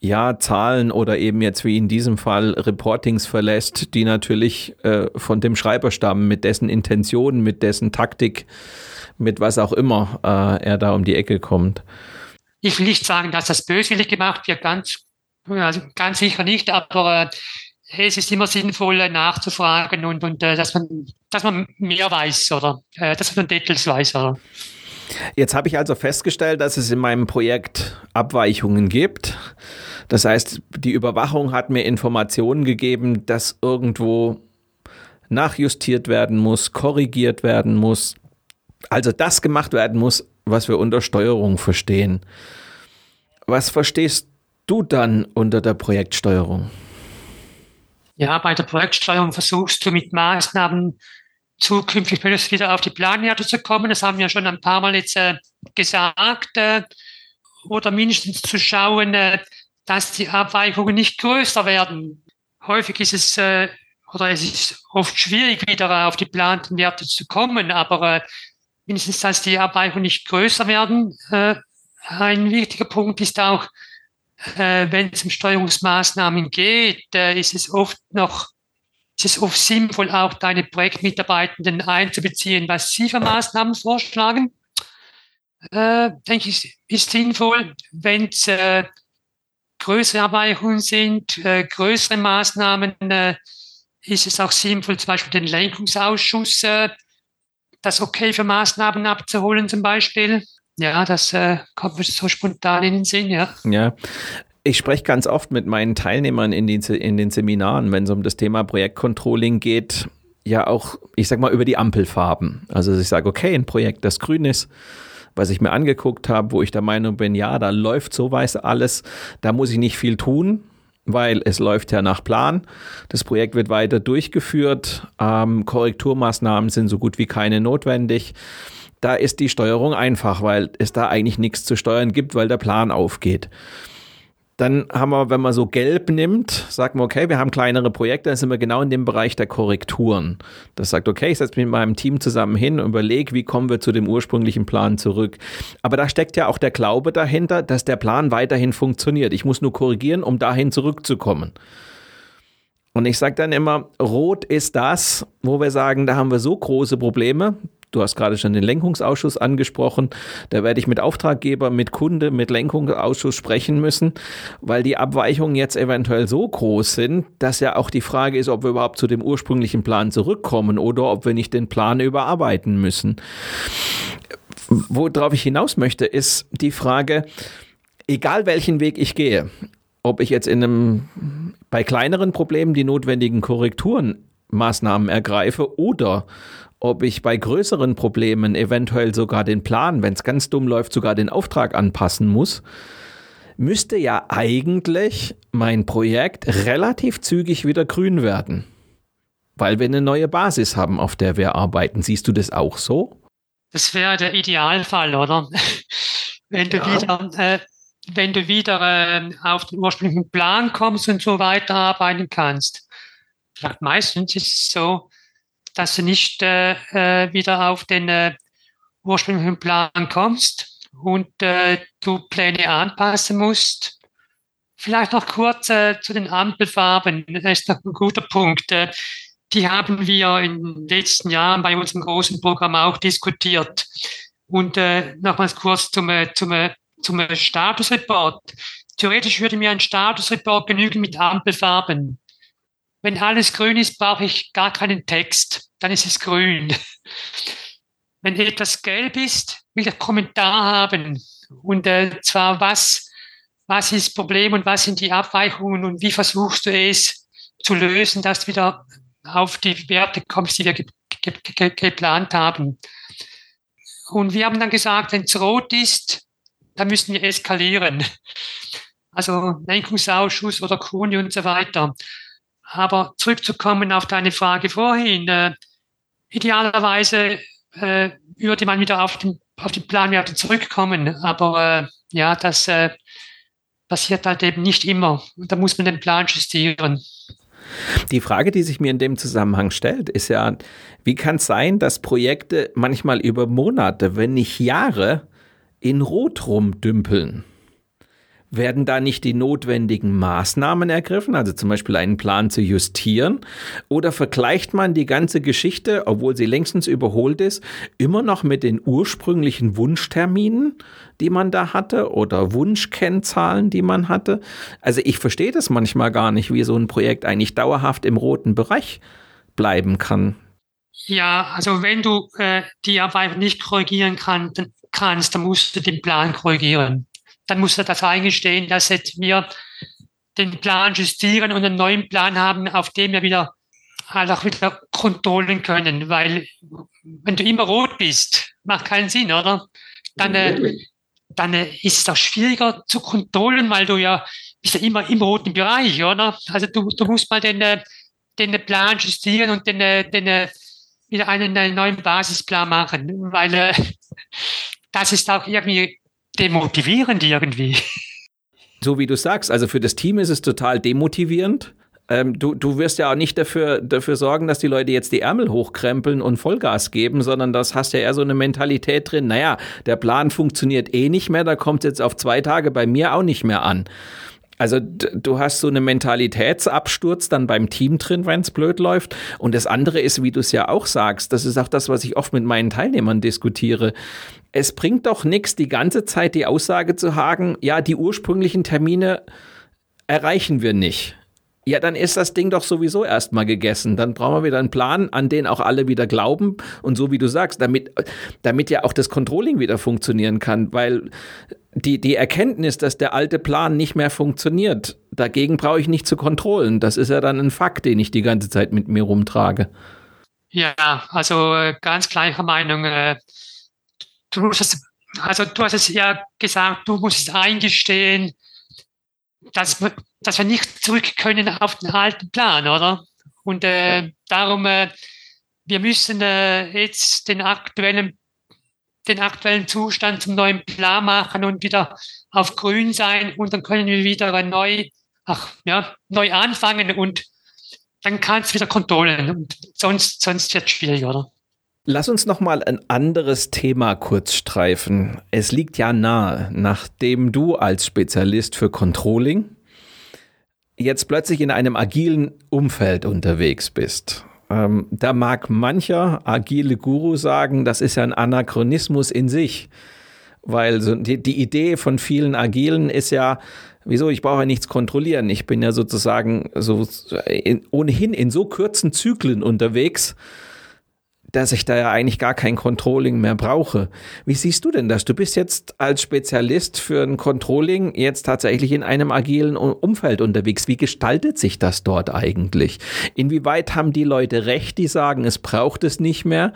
ja, Zahlen oder eben jetzt wie in diesem Fall Reportings verlässt, die natürlich äh, von dem Schreiber stammen, mit dessen Intention, mit dessen Taktik mit was auch immer äh, er da um die Ecke kommt. Ich will nicht sagen, dass das böswillig gemacht wird, ganz, also ganz sicher nicht, aber äh, es ist immer sinnvoll äh, nachzufragen und, und äh, dass, man, dass man mehr weiß oder äh, dass man Details weiß. Oder? Jetzt habe ich also festgestellt, dass es in meinem Projekt Abweichungen gibt. Das heißt, die Überwachung hat mir Informationen gegeben, dass irgendwo nachjustiert werden muss, korrigiert werden muss also das gemacht werden muss, was wir unter Steuerung verstehen. Was verstehst du dann unter der Projektsteuerung? Ja, bei der Projektsteuerung versuchst du mit Maßnahmen zukünftig wieder auf die Planwerte zu kommen. Das haben wir schon ein paar Mal jetzt äh, gesagt. Äh, oder mindestens zu schauen, äh, dass die Abweichungen nicht größer werden. Häufig ist es äh, oder es ist oft schwierig, wieder auf die geplanten Werte zu kommen, aber äh, mindestens dass die Abweichungen nicht größer werden. Äh, ein wichtiger Punkt ist auch, äh, wenn es um Steuerungsmaßnahmen geht, äh, ist es oft noch, ist es oft sinnvoll, auch deine Projektmitarbeitenden einzubeziehen, was sie für Maßnahmen vorschlagen. Äh, denke ich, ist sinnvoll, wenn es äh, größere Abweichungen sind, äh, größere Maßnahmen, ist es auch sinnvoll, zum Beispiel den Lenkungsausschuss das okay für Maßnahmen abzuholen zum Beispiel. Ja, das äh, kommt mir so spontan in den Sinn, ja. Ja. Ich spreche ganz oft mit meinen Teilnehmern in den, in den Seminaren, wenn es um das Thema Projektcontrolling geht, ja auch, ich sag mal, über die Ampelfarben. Also ich sage, okay, ein Projekt, das grün ist, was ich mir angeguckt habe, wo ich der Meinung bin, ja, da läuft so weiß alles, da muss ich nicht viel tun weil es läuft ja nach Plan. Das Projekt wird weiter durchgeführt. Ähm, Korrekturmaßnahmen sind so gut wie keine notwendig. Da ist die Steuerung einfach, weil es da eigentlich nichts zu steuern gibt, weil der Plan aufgeht. Dann haben wir, wenn man so gelb nimmt, sagt man, okay, wir haben kleinere Projekte, dann sind wir genau in dem Bereich der Korrekturen. Das sagt, okay, ich setze mich mit meinem Team zusammen hin und überlege, wie kommen wir zu dem ursprünglichen Plan zurück. Aber da steckt ja auch der Glaube dahinter, dass der Plan weiterhin funktioniert. Ich muss nur korrigieren, um dahin zurückzukommen. Und ich sage dann immer, rot ist das, wo wir sagen, da haben wir so große Probleme, Du hast gerade schon den Lenkungsausschuss angesprochen. Da werde ich mit Auftraggeber, mit Kunde, mit Lenkungsausschuss sprechen müssen, weil die Abweichungen jetzt eventuell so groß sind, dass ja auch die Frage ist, ob wir überhaupt zu dem ursprünglichen Plan zurückkommen oder ob wir nicht den Plan überarbeiten müssen. Worauf ich hinaus möchte, ist die Frage, egal welchen Weg ich gehe, ob ich jetzt in einem, bei kleineren Problemen die notwendigen Korrekturen Maßnahmen ergreife oder ob ich bei größeren Problemen eventuell sogar den Plan, wenn es ganz dumm läuft, sogar den Auftrag anpassen muss, müsste ja eigentlich mein Projekt relativ zügig wieder grün werden. Weil wir eine neue Basis haben, auf der wir arbeiten. Siehst du das auch so? Das wäre der Idealfall, oder? *laughs* wenn du ja. wieder, äh, wenn du wieder äh, auf den ursprünglichen Plan kommst und so weiterarbeiten kannst vielleicht meistens ist es so, dass du nicht äh, äh, wieder auf den äh, ursprünglichen Plan kommst und äh, du Pläne anpassen musst. Vielleicht noch kurz äh, zu den Ampelfarben. Das ist noch ein guter Punkt. Äh, die haben wir in den letzten Jahren bei unserem großen Programm auch diskutiert. Und äh, nochmals kurz zum, äh, zum, äh, zum Statusreport. Theoretisch würde mir ein Statusreport genügen mit Ampelfarben. Wenn alles grün ist, brauche ich gar keinen Text. Dann ist es grün. Wenn etwas gelb ist, will ich Kommentar haben. Und äh, zwar, was, was ist das Problem und was sind die Abweichungen und wie versuchst du es zu lösen, dass du wieder auf die Werte kommst, die wir ge ge ge geplant haben. Und wir haben dann gesagt, wenn es rot ist, dann müssen wir eskalieren. Also Lenkungsausschuss oder Kuni und so weiter. Aber zurückzukommen auf deine Frage vorhin, äh, idealerweise äh, würde man wieder auf den, auf den Planwerte zurückkommen, aber äh, ja, das äh, passiert halt eben nicht immer. Und da muss man den Plan justieren. Die Frage, die sich mir in dem Zusammenhang stellt, ist ja, wie kann es sein, dass Projekte manchmal über Monate, wenn nicht Jahre, in Rot rumdümpeln? Werden da nicht die notwendigen Maßnahmen ergriffen, also zum Beispiel einen Plan zu justieren? Oder vergleicht man die ganze Geschichte, obwohl sie längstens überholt ist, immer noch mit den ursprünglichen Wunschterminen, die man da hatte oder Wunschkennzahlen, die man hatte? Also ich verstehe das manchmal gar nicht, wie so ein Projekt eigentlich dauerhaft im roten Bereich bleiben kann. Ja, also wenn du äh, die Arbeit nicht korrigieren kann, dann kannst, dann musst du den Plan korrigieren dann muss er das eingestehen, dass jetzt wir den Plan justieren und einen neuen Plan haben, auf dem wir wieder halt auch wieder kontrollieren können, weil wenn du immer rot bist, macht keinen Sinn, oder? Dann, äh, dann äh, ist es auch schwieriger zu kontrollieren, weil du ja bist ja immer im roten Bereich, oder? Also du, du musst mal den, äh, den Plan justieren und den, äh, den äh, wieder einen, einen neuen Basisplan machen, weil *laughs* das ist auch irgendwie demotivierend irgendwie. So wie du sagst, also für das Team ist es total demotivierend. Ähm, du, du wirst ja auch nicht dafür, dafür sorgen, dass die Leute jetzt die Ärmel hochkrempeln und Vollgas geben, sondern das hast ja eher so eine Mentalität drin. Naja, der Plan funktioniert eh nicht mehr, da kommt es jetzt auf zwei Tage bei mir auch nicht mehr an. Also du hast so einen Mentalitätsabsturz dann beim Team drin, wenn es blöd läuft. Und das andere ist, wie du es ja auch sagst, das ist auch das, was ich oft mit meinen Teilnehmern diskutiere. Es bringt doch nichts, die ganze Zeit die Aussage zu hagen, ja, die ursprünglichen Termine erreichen wir nicht. Ja, dann ist das Ding doch sowieso erstmal gegessen. Dann brauchen wir wieder einen Plan, an den auch alle wieder glauben. Und so wie du sagst, damit, damit ja auch das Controlling wieder funktionieren kann, weil die, die Erkenntnis, dass der alte Plan nicht mehr funktioniert, dagegen brauche ich nicht zu kontrollen. Das ist ja dann ein Fakt, den ich die ganze Zeit mit mir rumtrage. Ja, also äh, ganz gleicher Meinung. Äh, du musst also du hast es ja gesagt, du musst es eingestehen, dass, dass wir nicht zurück können auf den alten Plan, oder? Und äh, darum, äh, wir müssen äh, jetzt den aktuellen, den aktuellen Zustand zum neuen Plan machen und wieder auf grün sein und dann können wir wieder neu, ach, ja, neu anfangen und dann kann es wieder kontrollen und sonst, sonst wird es schwierig, oder? Lass uns noch mal ein anderes Thema kurz streifen. Es liegt ja nahe, nachdem du als Spezialist für Controlling jetzt plötzlich in einem agilen Umfeld unterwegs bist. ähm, da mag mancher agile Guru sagen, das ist ja ein Anachronismus in sich. Weil so die, die Idee von vielen Agilen ist ja, wieso, ich brauche ja nichts kontrollieren. Ich bin ja sozusagen so in, ohnehin in so kurzen Zyklen unterwegs, dass ich da ja eigentlich gar kein Controlling mehr brauche. Wie siehst du denn das? Du bist jetzt als Spezialist für ein Controlling jetzt tatsächlich in einem agilen Umfeld unterwegs. Wie gestaltet sich das dort eigentlich? Inwieweit haben die Leute recht, die sagen, es braucht es nicht mehr?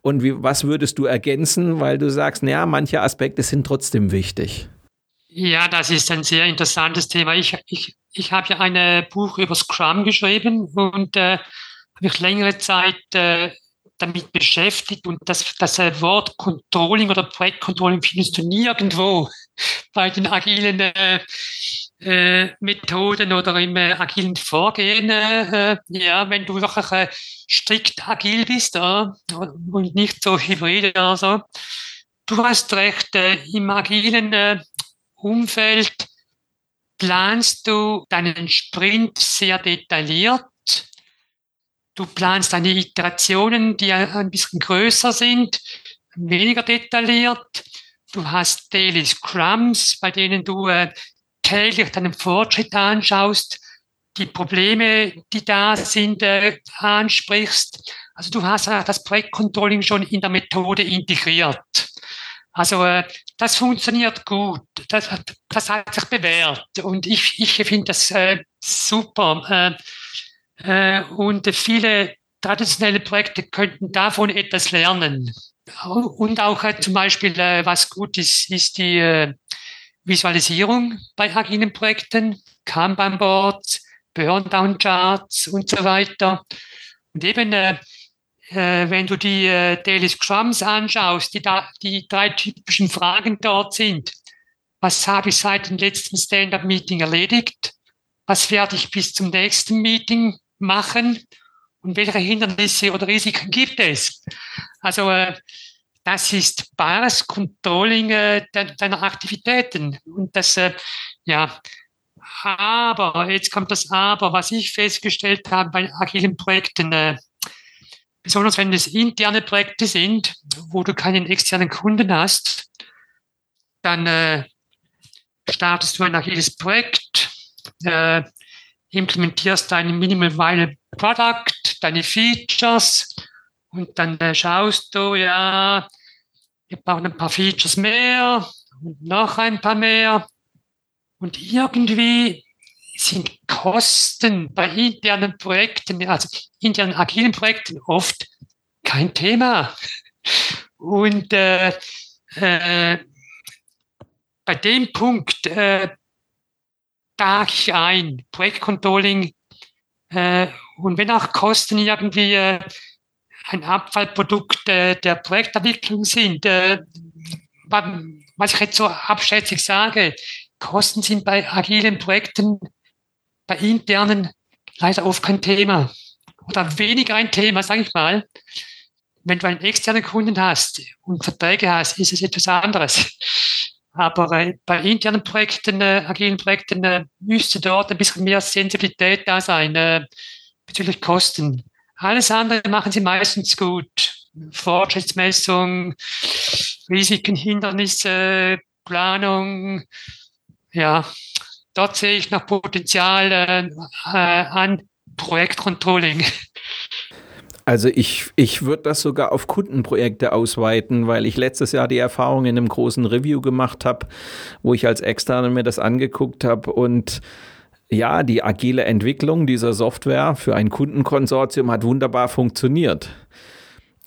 Und wie, was würdest du ergänzen, weil du sagst, naja, manche Aspekte sind trotzdem wichtig? Ja, das ist ein sehr interessantes Thema. Ich, ich, ich habe ja ein Buch über Scrum geschrieben und äh, habe ich längere Zeit äh, damit beschäftigt und das, das Wort Controlling oder Projektcontrolling findest du nirgendwo bei den agilen äh, äh, Methoden oder im äh, agilen Vorgehen. Äh, ja, wenn du wirklich äh, strikt agil bist äh, und nicht so hybrid oder so. Du hast recht, äh, im agilen äh, Umfeld planst du deinen Sprint sehr detailliert Du planst deine Iterationen, die ein bisschen größer sind, weniger detailliert. Du hast Daily Scrums, bei denen du äh, täglich deinen Fortschritt anschaust, die Probleme, die da sind, äh, ansprichst. Also du hast äh, das Projektcontrolling schon in der Methode integriert. Also äh, das funktioniert gut. Das, das hat sich bewährt. Und ich, ich finde das äh, super. Äh, und viele traditionelle Projekte könnten davon etwas lernen. Und auch äh, zum Beispiel, äh, was gut ist, ist die Visualisierung bei agilen Projekten, Kanban-Boards, Burn-Down-Charts und so weiter. Und eben, äh, wenn du die äh, Daily Scrums anschaust, die, die drei typischen Fragen dort sind. Was habe ich seit dem letzten Stand-up-Meeting erledigt? Was werde ich bis zum nächsten Meeting machen und welche Hindernisse oder Risiken gibt es. Also äh, das ist bares Controlling äh, deiner Aktivitäten. Und das, äh, ja, aber, jetzt kommt das Aber, was ich festgestellt habe bei agilen Projekten, besonders wenn es interne Projekte sind, wo du keinen externen Kunden hast, dann startest du ein agiles Projekt, äh, implementierst dein Minimal Viable Product, deine Features und dann äh, schaust du, ja, wir brauchen ein paar Features mehr und noch ein paar mehr. Und irgendwie sind Kosten bei internen Projekten, also internen agilen Projekten oft kein Thema. Und äh, äh, bei dem Punkt äh, trage ein, Projektcontrolling. Äh, und wenn auch Kosten irgendwie äh, ein Abfallprodukt äh, der Projektentwicklung sind, äh, was ich jetzt so abschätzig sage, Kosten sind bei agilen Projekten, bei internen leider oft kein Thema. Oder weniger ein Thema, sage ich mal. Wenn du einen externen Kunden hast und Verträge hast, ist es etwas anderes. Aber äh, bei internen Projekten, äh, agilen Projekten, äh, müsste dort ein bisschen mehr Sensibilität da sein äh, bezüglich Kosten. Alles andere machen sie meistens gut. Fortschrittsmessung, Risiken, Hindernisse, Planung. Ja, dort sehe ich noch Potenzial äh, äh, an Projektcontrolling. Also ich, ich würde das sogar auf Kundenprojekte ausweiten, weil ich letztes Jahr die Erfahrung in einem großen Review gemacht habe, wo ich als Externe mir das angeguckt habe und ja, die agile Entwicklung dieser Software für ein Kundenkonsortium hat wunderbar funktioniert.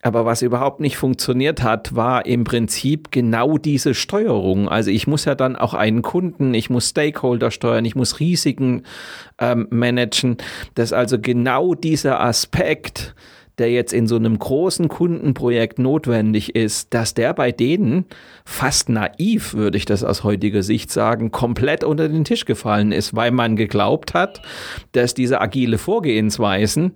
Aber was überhaupt nicht funktioniert hat, war im Prinzip genau diese Steuerung. Also ich muss ja dann auch einen Kunden, ich muss Stakeholder steuern, ich muss Risiken ähm, managen. Das ist also genau dieser Aspekt, der jetzt in so einem großen Kundenprojekt notwendig ist, dass der bei denen fast naiv, würde ich das aus heutiger Sicht sagen, komplett unter den Tisch gefallen ist, weil man geglaubt hat, dass diese agile Vorgehensweisen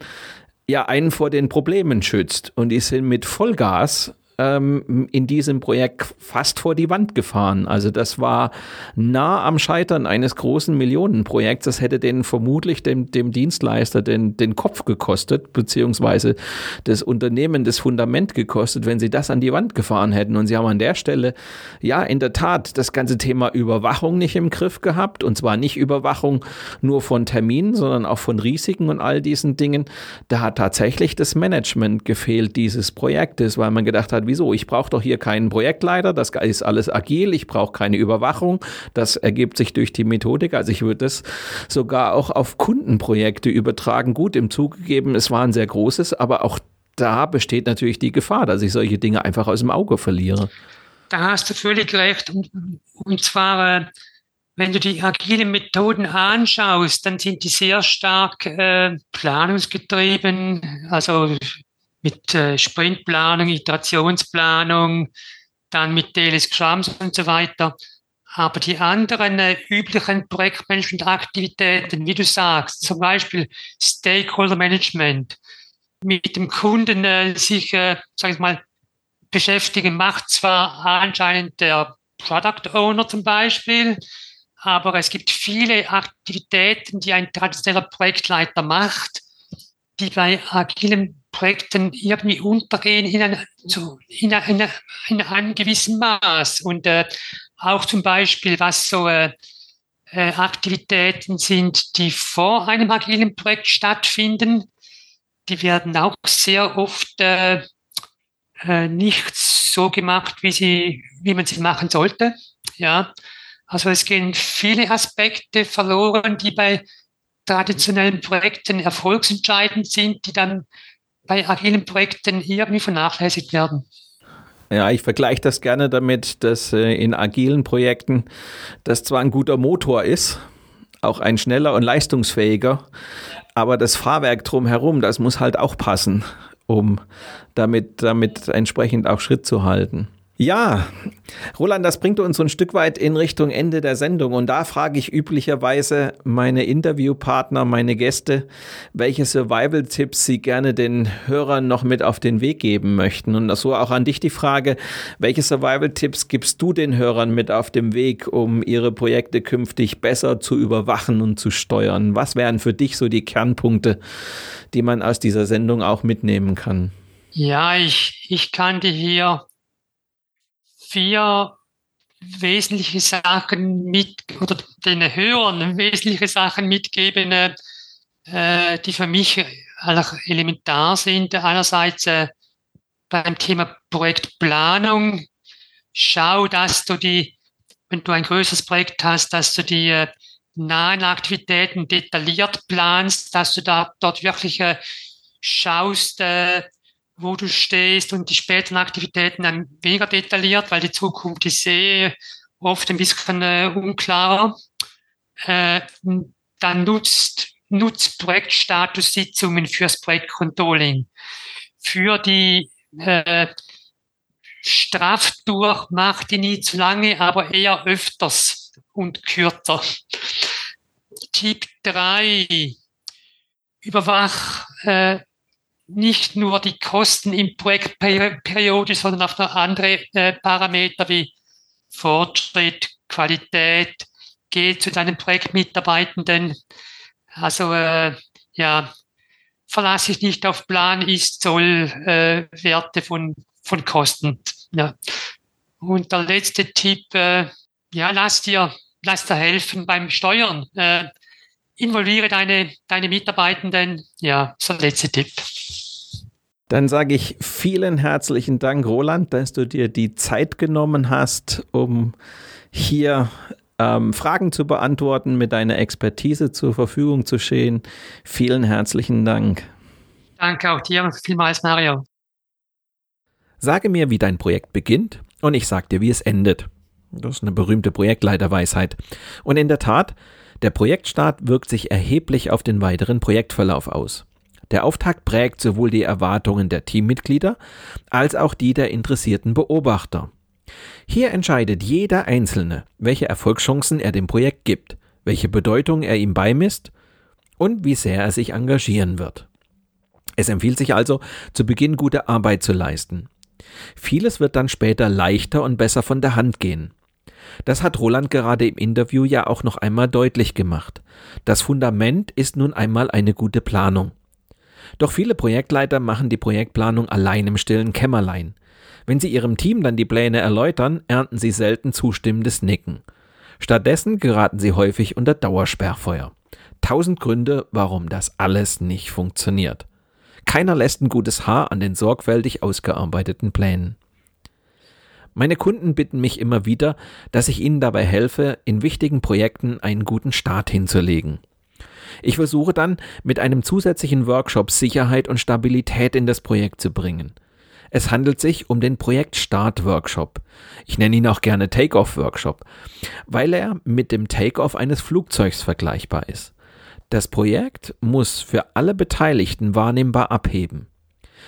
ja einen vor den Problemen schützt. Und die sind mit Vollgas ähm, in diesem Projekt fast vor die Wand gefahren. Also das war nah am Scheitern eines großen Millionenprojekts. Das hätte den vermutlich dem, dem Dienstleister den, den Kopf gekostet, beziehungsweise das Unternehmen das Fundament gekostet, wenn sie das an die Wand gefahren hätten. Und sie haben an der Stelle, ja, in der Tat das ganze Thema Überwachung nicht im Griff gehabt. Und zwar nicht Überwachung nur von Terminen, sondern auch von Risiken und all diesen Dingen. Da hat tatsächlich das Management gefehlt dieses Projektes, weil man gedacht hat, wieso? Ich brauche doch hier keinen Projektleiter, das ist alles agil, ich brauche keine Überwachung. Das ergibt sich durch die Methodik. Also ich würde das sogar auch auf Kundenprojekte übertragen. Gut, im Zugegeben, es war ein sehr großes, aber auch da besteht natürlich die Gefahr, dass ich solche Dinge einfach aus dem Auge verliere. Da hast du völlig recht. Und, und zwar, äh, wenn du die agilen Methoden anschaust, dann sind die sehr stark äh, planungsgetrieben, also mit äh, Sprintplanung, Iterationsplanung, dann mit DLS Scrums und so weiter. Aber die anderen äh, üblichen Projektmanagement-Aktivitäten, wie du sagst, zum Beispiel Stakeholder Management, mit dem Kunden äh, sich, äh, sag ich mal, beschäftigen, macht zwar anscheinend der Product Owner zum Beispiel, aber es gibt viele Aktivitäten, die ein traditioneller Projektleiter macht, die bei agilen Projekten irgendwie untergehen in, ein, so, in, in einem gewissen Maß. Und äh, auch zum Beispiel, was so äh, äh, Aktivitäten sind, die vor einem agilen Projekt stattfinden, die werden auch sehr oft äh, äh, nicht so gemacht, wie sie, wie man sie machen sollte. Ja, also es gehen viele Aspekte verloren, die bei traditionellen Projekten erfolgsentscheidend sind, die dann bei agilen Projekten irgendwie vernachlässigt werden. Ja, ich vergleiche das gerne damit, dass äh, in agilen Projekten das zwar ein guter Motor ist, auch ein schneller und leistungsfähiger, aber das Fahrwerk drumherum, das muss halt auch passen, um damit, damit entsprechend auch Schritt zu halten. Ja, Roland, das bringt uns so ein Stück weit in Richtung Ende der Sendung. Und da frage ich üblicherweise meine Interviewpartner, meine Gäste, welche Survival-Tipps sie gerne den Hörern noch mit auf den Weg geben möchten. Und so auch an dich die Frage, welche Survival-Tipps gibst du den Hörern mit auf dem Weg, um ihre Projekte künftig besser zu überwachen und zu steuern? Was wären für dich so die Kernpunkte, die man aus dieser Sendung auch mitnehmen kann? Ja, ich, ich kann dir hier vier wesentliche Sachen mit oder den Hörern wesentliche Sachen mitgeben, äh, die für mich elementar sind. Einerseits äh, beim Thema Projektplanung, schau, dass du die, wenn du ein größeres Projekt hast, dass du die äh, nahen Aktivitäten detailliert planst, dass du da dort wirklich äh, schaust, äh, wo du stehst und die späteren Aktivitäten dann weniger detailliert, weil die Zukunft ist eh oft ein bisschen äh, unklarer. Äh, dann nutzt, nutzt Projektstatussitzungen fürs Projektcontrolling. Für die äh, straff durch, mach die nie zu lange, aber eher öfters und kürzer. Tipp drei Überwach äh, nicht nur die Kosten im Projektperiode, sondern auch noch andere äh, Parameter wie Fortschritt, Qualität, geh zu deinen Projektmitarbeitenden. Also äh, ja, verlasse ich nicht auf Plan, ist, soll, äh, Werte von, von Kosten. Ja. Und der letzte Tipp, äh, ja, lass dir, lass dir helfen beim Steuern. Äh, involviere deine, deine Mitarbeitenden. Ja, so der letzte Tipp. Dann sage ich vielen herzlichen Dank, Roland, dass du dir die Zeit genommen hast, um hier ähm, Fragen zu beantworten, mit deiner Expertise zur Verfügung zu stehen. Vielen herzlichen Dank. Danke auch dir vielmals, Mario. Sage mir, wie dein Projekt beginnt und ich sage dir, wie es endet. Das ist eine berühmte Projektleiterweisheit. Und in der Tat, der Projektstart wirkt sich erheblich auf den weiteren Projektverlauf aus. Der Auftakt prägt sowohl die Erwartungen der Teammitglieder als auch die der interessierten Beobachter. Hier entscheidet jeder Einzelne, welche Erfolgschancen er dem Projekt gibt, welche Bedeutung er ihm beimisst und wie sehr er sich engagieren wird. Es empfiehlt sich also, zu Beginn gute Arbeit zu leisten. Vieles wird dann später leichter und besser von der Hand gehen. Das hat Roland gerade im Interview ja auch noch einmal deutlich gemacht. Das Fundament ist nun einmal eine gute Planung. Doch viele Projektleiter machen die Projektplanung allein im stillen Kämmerlein. Wenn sie ihrem Team dann die Pläne erläutern, ernten sie selten zustimmendes Nicken. Stattdessen geraten sie häufig unter Dauersperrfeuer. Tausend Gründe, warum das alles nicht funktioniert. Keiner lässt ein gutes Haar an den sorgfältig ausgearbeiteten Plänen. Meine Kunden bitten mich immer wieder, dass ich ihnen dabei helfe, in wichtigen Projekten einen guten Start hinzulegen. Ich versuche dann, mit einem zusätzlichen Workshop Sicherheit und Stabilität in das Projekt zu bringen. Es handelt sich um den Projektstart-Workshop. Ich nenne ihn auch gerne Take-off-Workshop, weil er mit dem Take-off eines Flugzeugs vergleichbar ist. Das Projekt muss für alle Beteiligten wahrnehmbar abheben.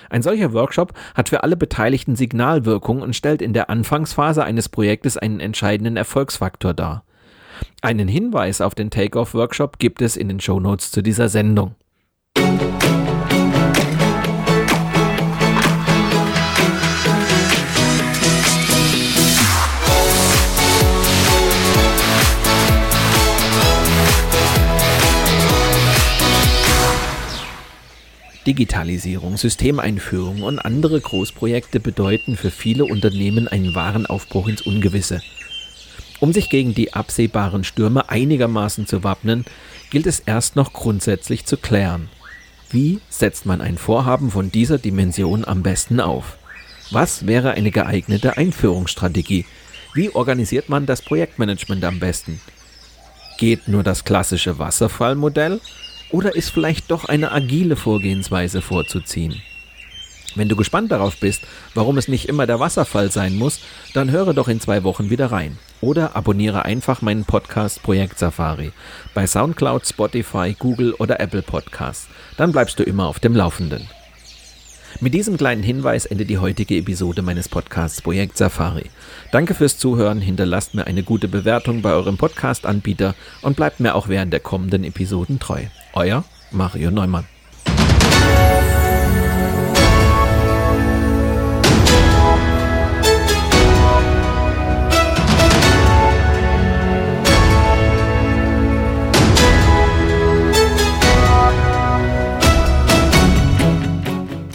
Ein solcher Workshop hat für alle Beteiligten Signalwirkung und stellt in der Anfangsphase eines Projektes einen entscheidenden Erfolgsfaktor dar. Einen Hinweis auf den Take-off-Workshop gibt es in den Shownotes zu dieser Sendung. Digitalisierung, Systemeinführung und andere Großprojekte bedeuten für viele Unternehmen einen wahren Aufbruch ins Ungewisse. Um sich gegen die absehbaren Stürme einigermaßen zu wappnen, gilt es erst noch grundsätzlich zu klären. Wie setzt man ein Vorhaben von dieser Dimension am besten auf? Was wäre eine geeignete Einführungsstrategie? Wie organisiert man das Projektmanagement am besten? Geht nur das klassische Wasserfallmodell oder ist vielleicht doch eine agile Vorgehensweise vorzuziehen? Wenn du gespannt darauf bist, warum es nicht immer der Wasserfall sein muss, dann höre doch in zwei Wochen wieder rein. Oder abonniere einfach meinen Podcast Projekt Safari bei SoundCloud, Spotify, Google oder Apple Podcasts. Dann bleibst du immer auf dem Laufenden. Mit diesem kleinen Hinweis endet die heutige Episode meines Podcasts Projekt Safari. Danke fürs Zuhören, hinterlasst mir eine gute Bewertung bei eurem Podcast-Anbieter und bleibt mir auch während der kommenden Episoden treu. Euer Mario Neumann.